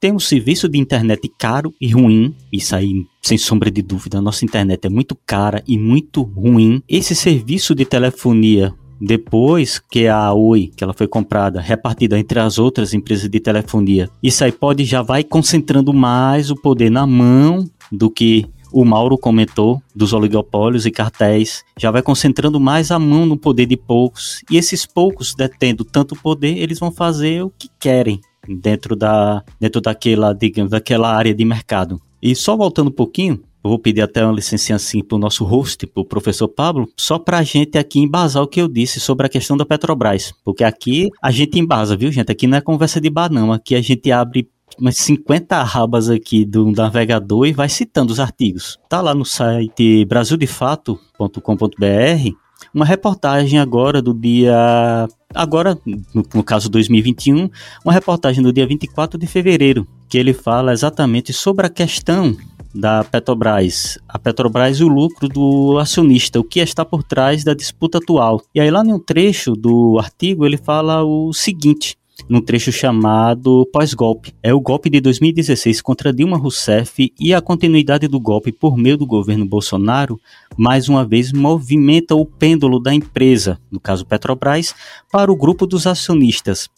Tem um serviço de internet caro e ruim, isso aí, sem sombra de dúvida, nossa internet é muito cara e muito ruim. Esse serviço de telefonia, depois que a Oi, que ela foi comprada, repartida entre as outras empresas de telefonia, isso aí pode já vai concentrando mais o poder na mão do que o Mauro comentou dos oligopólios e cartéis, já vai concentrando mais a mão no poder de poucos, e esses poucos detendo tanto poder, eles vão fazer o que querem dentro da dentro daquela, digamos, daquela área de mercado. E só voltando um pouquinho, eu vou pedir até uma licença assim para o nosso host, para o professor Pablo, só para a gente aqui embasar o que eu disse sobre a questão da Petrobras. Porque aqui a gente embasa, viu, gente? Aqui não é conversa de bar, não. Aqui a gente abre umas 50 abas aqui do navegador e vai citando os artigos. Tá lá no site brasildefato.com.br uma reportagem agora do dia agora no, no caso 2021, uma reportagem do dia 24 de fevereiro, que ele fala exatamente sobre a questão da Petrobras, a Petrobras e o lucro do acionista, o que está por trás da disputa atual. E aí lá em um trecho do artigo ele fala o seguinte: num trecho chamado Pós-Golpe. É o golpe de 2016 contra Dilma Rousseff e a continuidade do golpe por meio do governo Bolsonaro, mais uma vez movimenta o pêndulo da empresa, no caso Petrobras, para o grupo dos acionistas.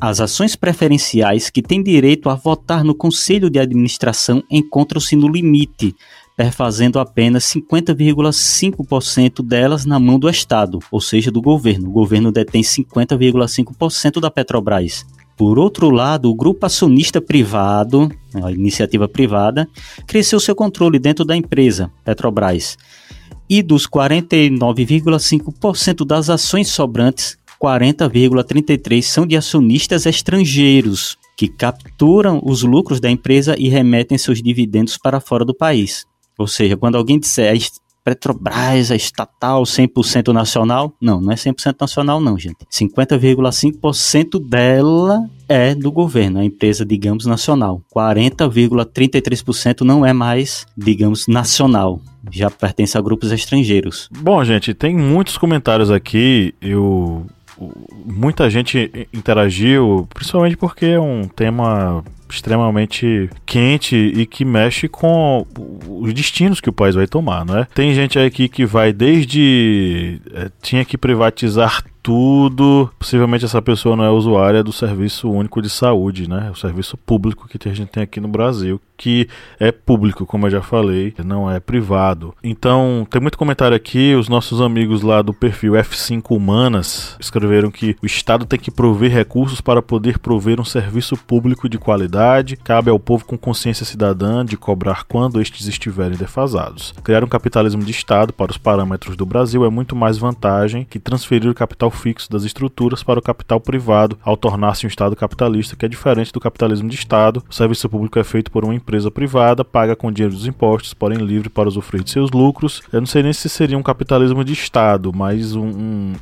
As ações preferenciais que têm direito a votar no conselho de administração encontram-se no limite, perfazendo apenas 50,5% delas na mão do Estado, ou seja, do governo. O governo detém 50,5% da Petrobras. Por outro lado, o grupo acionista privado, a iniciativa privada, cresceu seu controle dentro da empresa, Petrobras. E dos 49,5% das ações sobrantes, 40,33% são de acionistas estrangeiros, que capturam os lucros da empresa e remetem seus dividendos para fora do país. Ou seja, quando alguém disser Petrobras é estatal 100% nacional, não, não é 100% nacional não, gente. 50,5% dela é do governo, a empresa, digamos, nacional. 40,33% não é mais, digamos, nacional. Já pertence a grupos estrangeiros. Bom, gente, tem muitos comentários aqui. Eu muita gente interagiu, principalmente porque é um tema extremamente quente e que mexe com os destinos que o país vai tomar, não é? Tem gente aqui que vai desde é, tinha que privatizar tudo. Possivelmente essa pessoa não é usuária do Serviço Único de Saúde, né? O serviço público que a gente tem aqui no Brasil, que é público, como eu já falei, não é privado. Então, tem muito comentário aqui. Os nossos amigos lá do perfil F5 Humanas escreveram que o Estado tem que prover recursos para poder prover um serviço público de qualidade. Cabe ao povo com consciência cidadã de cobrar quando estes estiverem defasados. Criar um capitalismo de Estado para os parâmetros do Brasil é muito mais vantagem que transferir o capital fixo das estruturas para o capital privado ao tornar-se um Estado capitalista, que é diferente do capitalismo de Estado. O serviço público é feito por uma empresa privada, paga com dinheiro dos impostos, porém livre para usufruir de seus lucros. Eu não sei nem se seria um capitalismo de Estado, mas um, um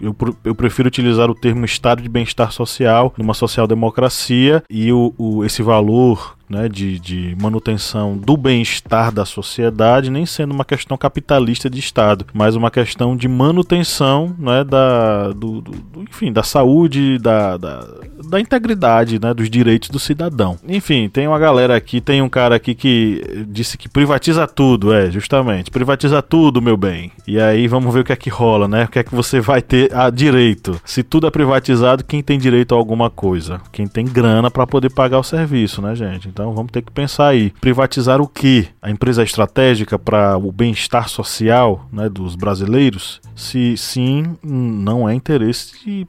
eu, eu, eu, prefiro utilizar o termo Estado de bem-estar social numa social-democracia e o, o, esse valor né, de, de manutenção do bem-estar da sociedade, nem sendo uma questão capitalista de Estado, mas uma questão de manutenção né, da, do, do, enfim, da saúde, da, da, da, integridade né, dos direitos do cidadão. Enfim, tem uma galera aqui, tem um cara aqui que disse que privatiza tudo, é, justamente, privatiza tudo, meu bem. E aí vamos ver o que é que rola, né? O que é que você vai ter a direito. Se tudo é privatizado, quem tem direito a alguma coisa? Quem tem grana para poder pagar o serviço, né, gente? Então vamos ter que pensar aí. Privatizar o que? A empresa estratégica para o bem-estar social né, dos brasileiros? Se sim, não é interesse de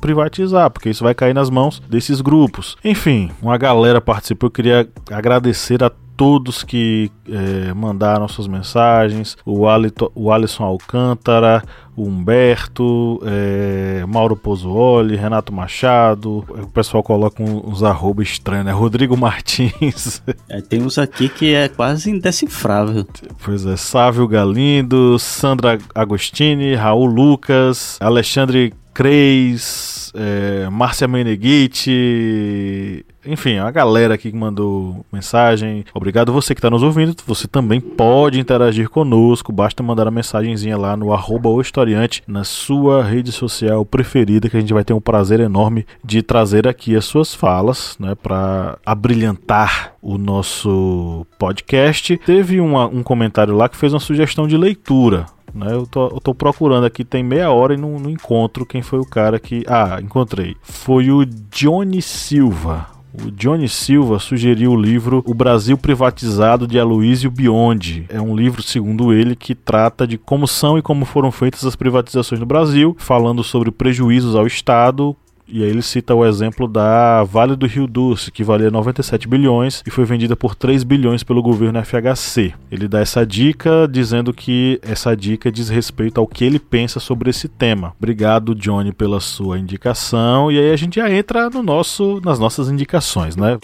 privatizar, porque isso vai cair nas mãos desses grupos. Enfim, uma galera participou. Eu queria agradecer a todos que é, mandaram suas mensagens, o, Alito, o Alisson Alcântara, o Humberto, é, Mauro Pozzuoli, Renato Machado, o pessoal coloca uns arroba estranhos, né? Rodrigo [laughs] Martins. É, tem uns aqui que é quase indecifrável. Pois é, Sávio Galindo, Sandra Agostini, Raul Lucas, Alexandre Creis, é, Márcia Meneghitti, enfim, a galera aqui que mandou mensagem. Obrigado você que está nos ouvindo. Você também pode interagir conosco. Basta mandar a mensagenzinha lá no arroba o historiante na sua rede social preferida, que a gente vai ter um prazer enorme de trazer aqui as suas falas, né, para abrilhantar o nosso podcast. Teve uma, um comentário lá que fez uma sugestão de leitura. Né, eu, tô, eu tô procurando aqui, tem meia hora e não, não encontro quem foi o cara que. Ah, encontrei. Foi o Johnny Silva o Johnny Silva sugeriu o livro O Brasil Privatizado de Aloysio Biondi. É um livro, segundo ele, que trata de como são e como foram feitas as privatizações no Brasil, falando sobre prejuízos ao Estado, e aí ele cita o exemplo da Vale do Rio Doce, que valia 97 bilhões e foi vendida por 3 bilhões pelo governo FHC. Ele dá essa dica dizendo que essa dica diz respeito ao que ele pensa sobre esse tema. Obrigado, Johnny, pela sua indicação. E aí a gente já entra no nosso, nas nossas indicações, né?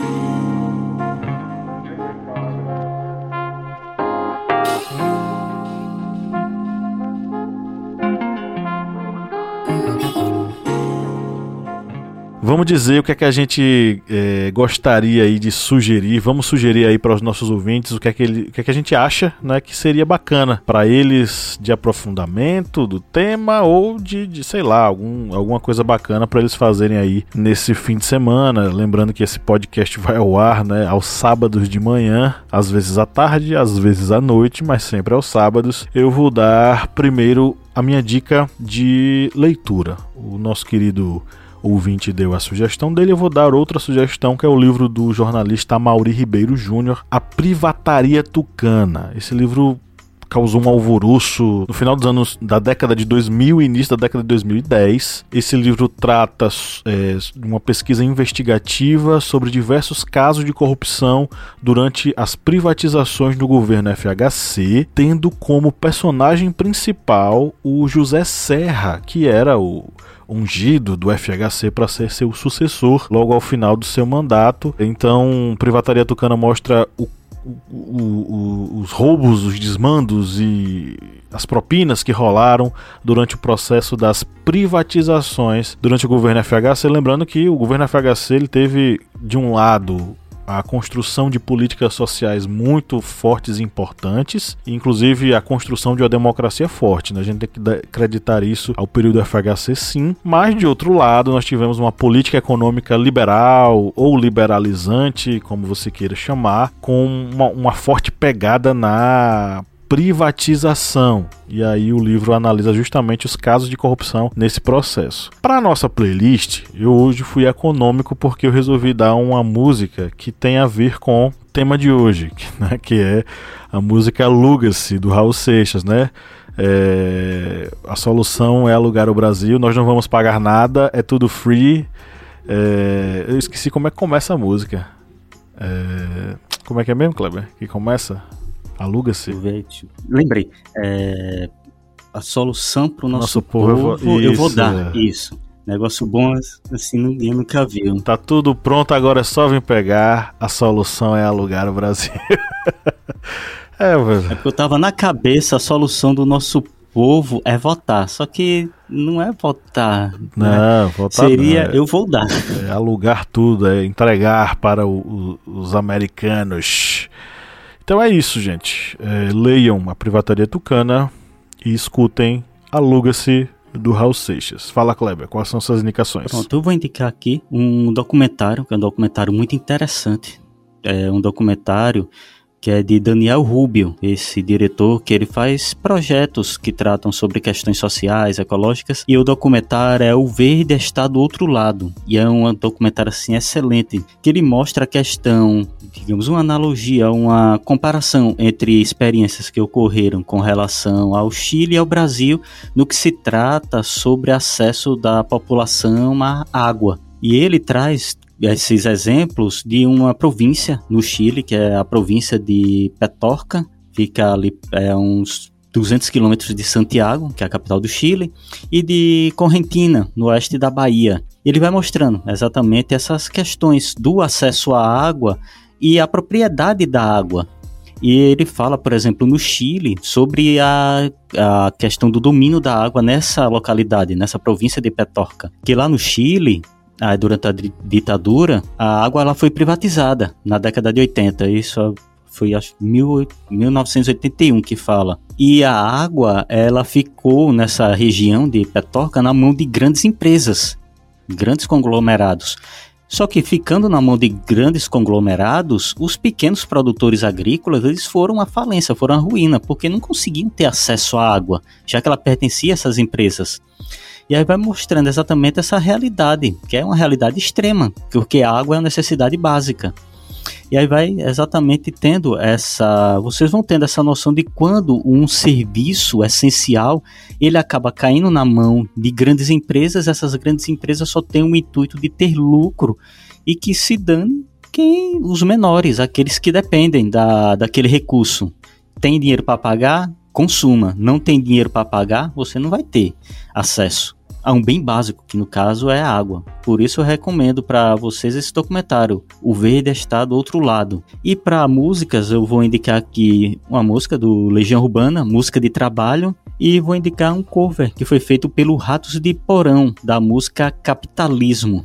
Vamos dizer o que é que a gente é, gostaria aí de sugerir. Vamos sugerir aí para os nossos ouvintes o que é que, ele, o que, é que a gente acha né, que seria bacana para eles de aprofundamento do tema ou de, de sei lá, algum, alguma coisa bacana para eles fazerem aí nesse fim de semana. Lembrando que esse podcast vai ao ar né, aos sábados de manhã, às vezes à tarde, às vezes à noite, mas sempre aos sábados. Eu vou dar primeiro a minha dica de leitura. O nosso querido ouvinte deu a sugestão dele, eu vou dar outra sugestão, que é o livro do jornalista Mauri Ribeiro Júnior, A Privataria Tucana. Esse livro causou um alvoroço no final dos anos da década de 2000 e início da década de 2010. Esse livro trata é, de uma pesquisa investigativa sobre diversos casos de corrupção durante as privatizações do governo FHC, tendo como personagem principal o José Serra, que era o ungido do FHC para ser seu sucessor logo ao final do seu mandato. Então, Privataria Tucana mostra o, o, o, os roubos, os desmandos e as propinas que rolaram durante o processo das privatizações durante o governo FHC. Lembrando que o governo FHC ele teve, de um lado, a construção de políticas sociais muito fortes e importantes, inclusive a construção de uma democracia forte. Né? A gente tem que acreditar isso ao período FHC, sim, mas de outro lado, nós tivemos uma política econômica liberal ou liberalizante, como você queira chamar, com uma, uma forte pegada na privatização. E aí o livro analisa justamente os casos de corrupção nesse processo. Para nossa playlist, eu hoje fui econômico porque eu resolvi dar uma música que tem a ver com o tema de hoje, [laughs] né, que é a música Aluga-se do Raul Seixas, né? É, a solução é alugar o Brasil, nós não vamos pagar nada, é tudo free. É, eu esqueci como é que começa a música. É, como é que é mesmo, Kleber? Que começa? Aluga-se. Lembrei. É, a solução para o nosso, nosso, povo, povo eu, vou, dar. Isso. Negócio bom, assim, ninguém nunca viu. Tá tudo pronto, agora é só vir pegar. A solução é alugar o Brasil. [laughs] é, velho. É porque eu tava na cabeça a solução do nosso povo é votar. Só que não é votar. Né? Não, né? votar Seria não. eu vou dar. É alugar tudo, é entregar para o, o, os americanos. Então é isso, gente. É, leiam A Privataria Tucana e escutem Aluga-se do Raul Seixas. Fala, Kleber, quais são suas indicações? Pronto, eu vou indicar aqui um documentário, que é um documentário muito interessante. É um documentário que é de Daniel Rubio, esse diretor que ele faz projetos que tratam sobre questões sociais, ecológicas, e o documentário é O Verde está do outro lado, e é um documentário assim excelente, que ele mostra a questão, digamos, uma analogia, uma comparação entre experiências que ocorreram com relação ao Chile e ao Brasil no que se trata sobre acesso da população à água. E ele traz esses exemplos de uma província no Chile, que é a província de Petorca, fica ali é, uns 200 quilômetros de Santiago, que é a capital do Chile, e de Correntina, no oeste da Bahia. Ele vai mostrando exatamente essas questões do acesso à água e a propriedade da água. E ele fala, por exemplo, no Chile, sobre a, a questão do domínio da água nessa localidade, nessa província de Petorca. Que lá no Chile, ah, durante a ditadura, a água ela foi privatizada na década de 80. Isso foi acho mil, 1981 que fala. E a água ela ficou nessa região de Petorca na mão de grandes empresas, grandes conglomerados. Só que ficando na mão de grandes conglomerados, os pequenos produtores agrícolas eles foram à falência, foram à ruína, porque não conseguiam ter acesso à água, já que ela pertencia a essas empresas. E aí vai mostrando exatamente essa realidade, que é uma realidade extrema, porque a água é uma necessidade básica. E aí vai exatamente tendo essa, vocês vão tendo essa noção de quando um serviço essencial, ele acaba caindo na mão de grandes empresas, essas grandes empresas só têm o intuito de ter lucro e que se dane quem os menores, aqueles que dependem da, daquele recurso. Tem dinheiro para pagar? Consuma. Não tem dinheiro para pagar? Você não vai ter acesso a um bem básico, que no caso é a água. Por isso eu recomendo para vocês esse documentário, O Verde está do outro lado. E para músicas, eu vou indicar aqui uma música do Legião Urbana, música de trabalho, e vou indicar um cover que foi feito pelo Ratos de Porão, da música Capitalismo.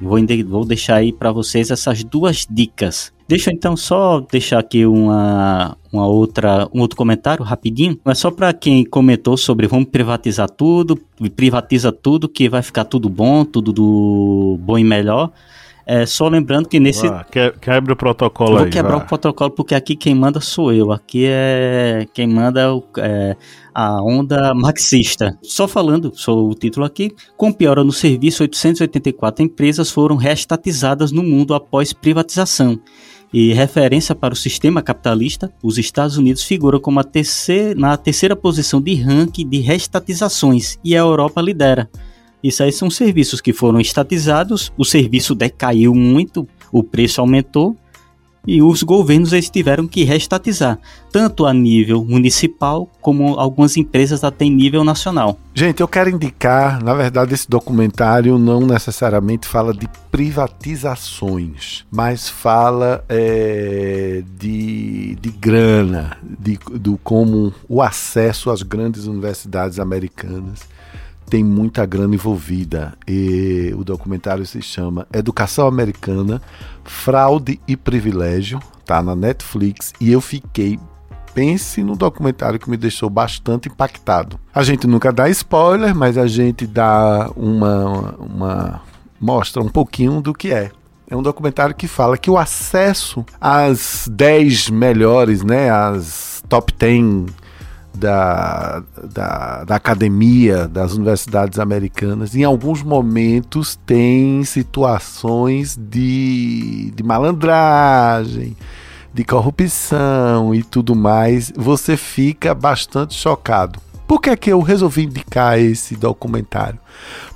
Vou, vou deixar aí para vocês essas duas dicas. Deixa eu então só deixar aqui uma, uma outra, um outro comentário rapidinho. É só para quem comentou sobre vamos privatizar tudo, privatiza tudo que vai ficar tudo bom, tudo do bom e melhor. É, só lembrando que nesse. Ah, quebra o protocolo Vou aí. quebrar o protocolo porque aqui quem manda sou eu. Aqui é. Quem manda é, é a onda marxista. Só falando, sou o título aqui. Com piora no serviço, 884 empresas foram reestatizadas no mundo após privatização. E referência para o sistema capitalista, os Estados Unidos figuram como a terceira, na terceira posição de ranking de reestatizações e a Europa lidera. Isso aí são serviços que foram estatizados, o serviço decaiu muito, o preço aumentou e os governos eles tiveram que restatizar, tanto a nível municipal como algumas empresas até em nível nacional. Gente, eu quero indicar, na verdade, esse documentário não necessariamente fala de privatizações, mas fala é, de, de grana, de, do como o acesso às grandes universidades americanas tem muita grana envolvida. E o documentário se chama Educação Americana, Fraude e Privilégio, tá na Netflix, e eu fiquei pense no documentário que me deixou bastante impactado. A gente nunca dá spoiler, mas a gente dá uma, uma mostra um pouquinho do que é. É um documentário que fala que o acesso às 10 melhores, né, às top 10 da, da, da, academia, das universidades americanas, em alguns momentos tem situações de, de malandragem, de corrupção e tudo mais. Você fica bastante chocado. Por que, é que eu resolvi indicar esse documentário?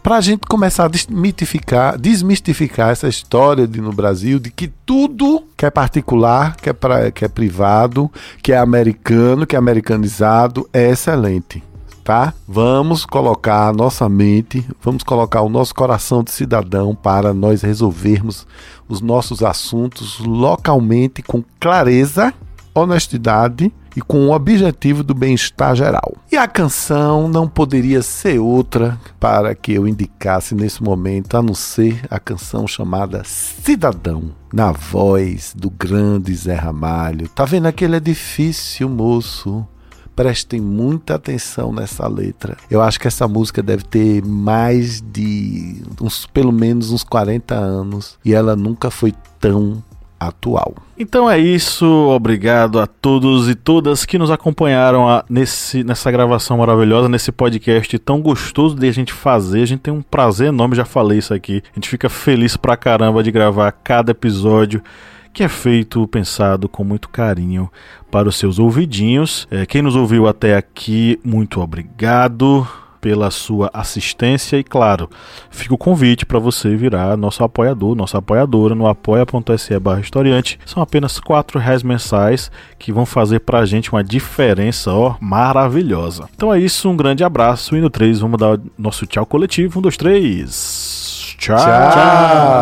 Para a gente começar a desmitificar, desmistificar essa história de, no Brasil de que tudo que é particular, que é, pra, que é privado, que é americano, que é americanizado, é excelente. Tá? Vamos colocar a nossa mente, vamos colocar o nosso coração de cidadão para nós resolvermos os nossos assuntos localmente com clareza, honestidade e com o objetivo do bem-estar geral. E a canção não poderia ser outra para que eu indicasse nesse momento, a não ser a canção chamada Cidadão, na voz do grande Zé Ramalho. Tá vendo aquele edifício, moço? prestem muita atenção nessa letra. Eu acho que essa música deve ter mais de uns pelo menos uns 40 anos e ela nunca foi tão atual. Então é isso, obrigado a todos e todas que nos acompanharam a, nesse, nessa gravação maravilhosa, nesse podcast tão gostoso de a gente fazer. A gente tem um prazer enorme, já falei isso aqui. A gente fica feliz pra caramba de gravar cada episódio que é feito, pensado com muito carinho para os seus ouvidinhos. É, quem nos ouviu até aqui, muito obrigado pela sua assistência e, claro, fica o convite para você virar nosso apoiador, nossa apoiadora no apoia.se barra historiante. São apenas quatro reais mensais que vão fazer para a gente uma diferença ó, maravilhosa. Então é isso, um grande abraço e no 3 vamos dar nosso tchau coletivo. Um, dois, três. tchau. tchau.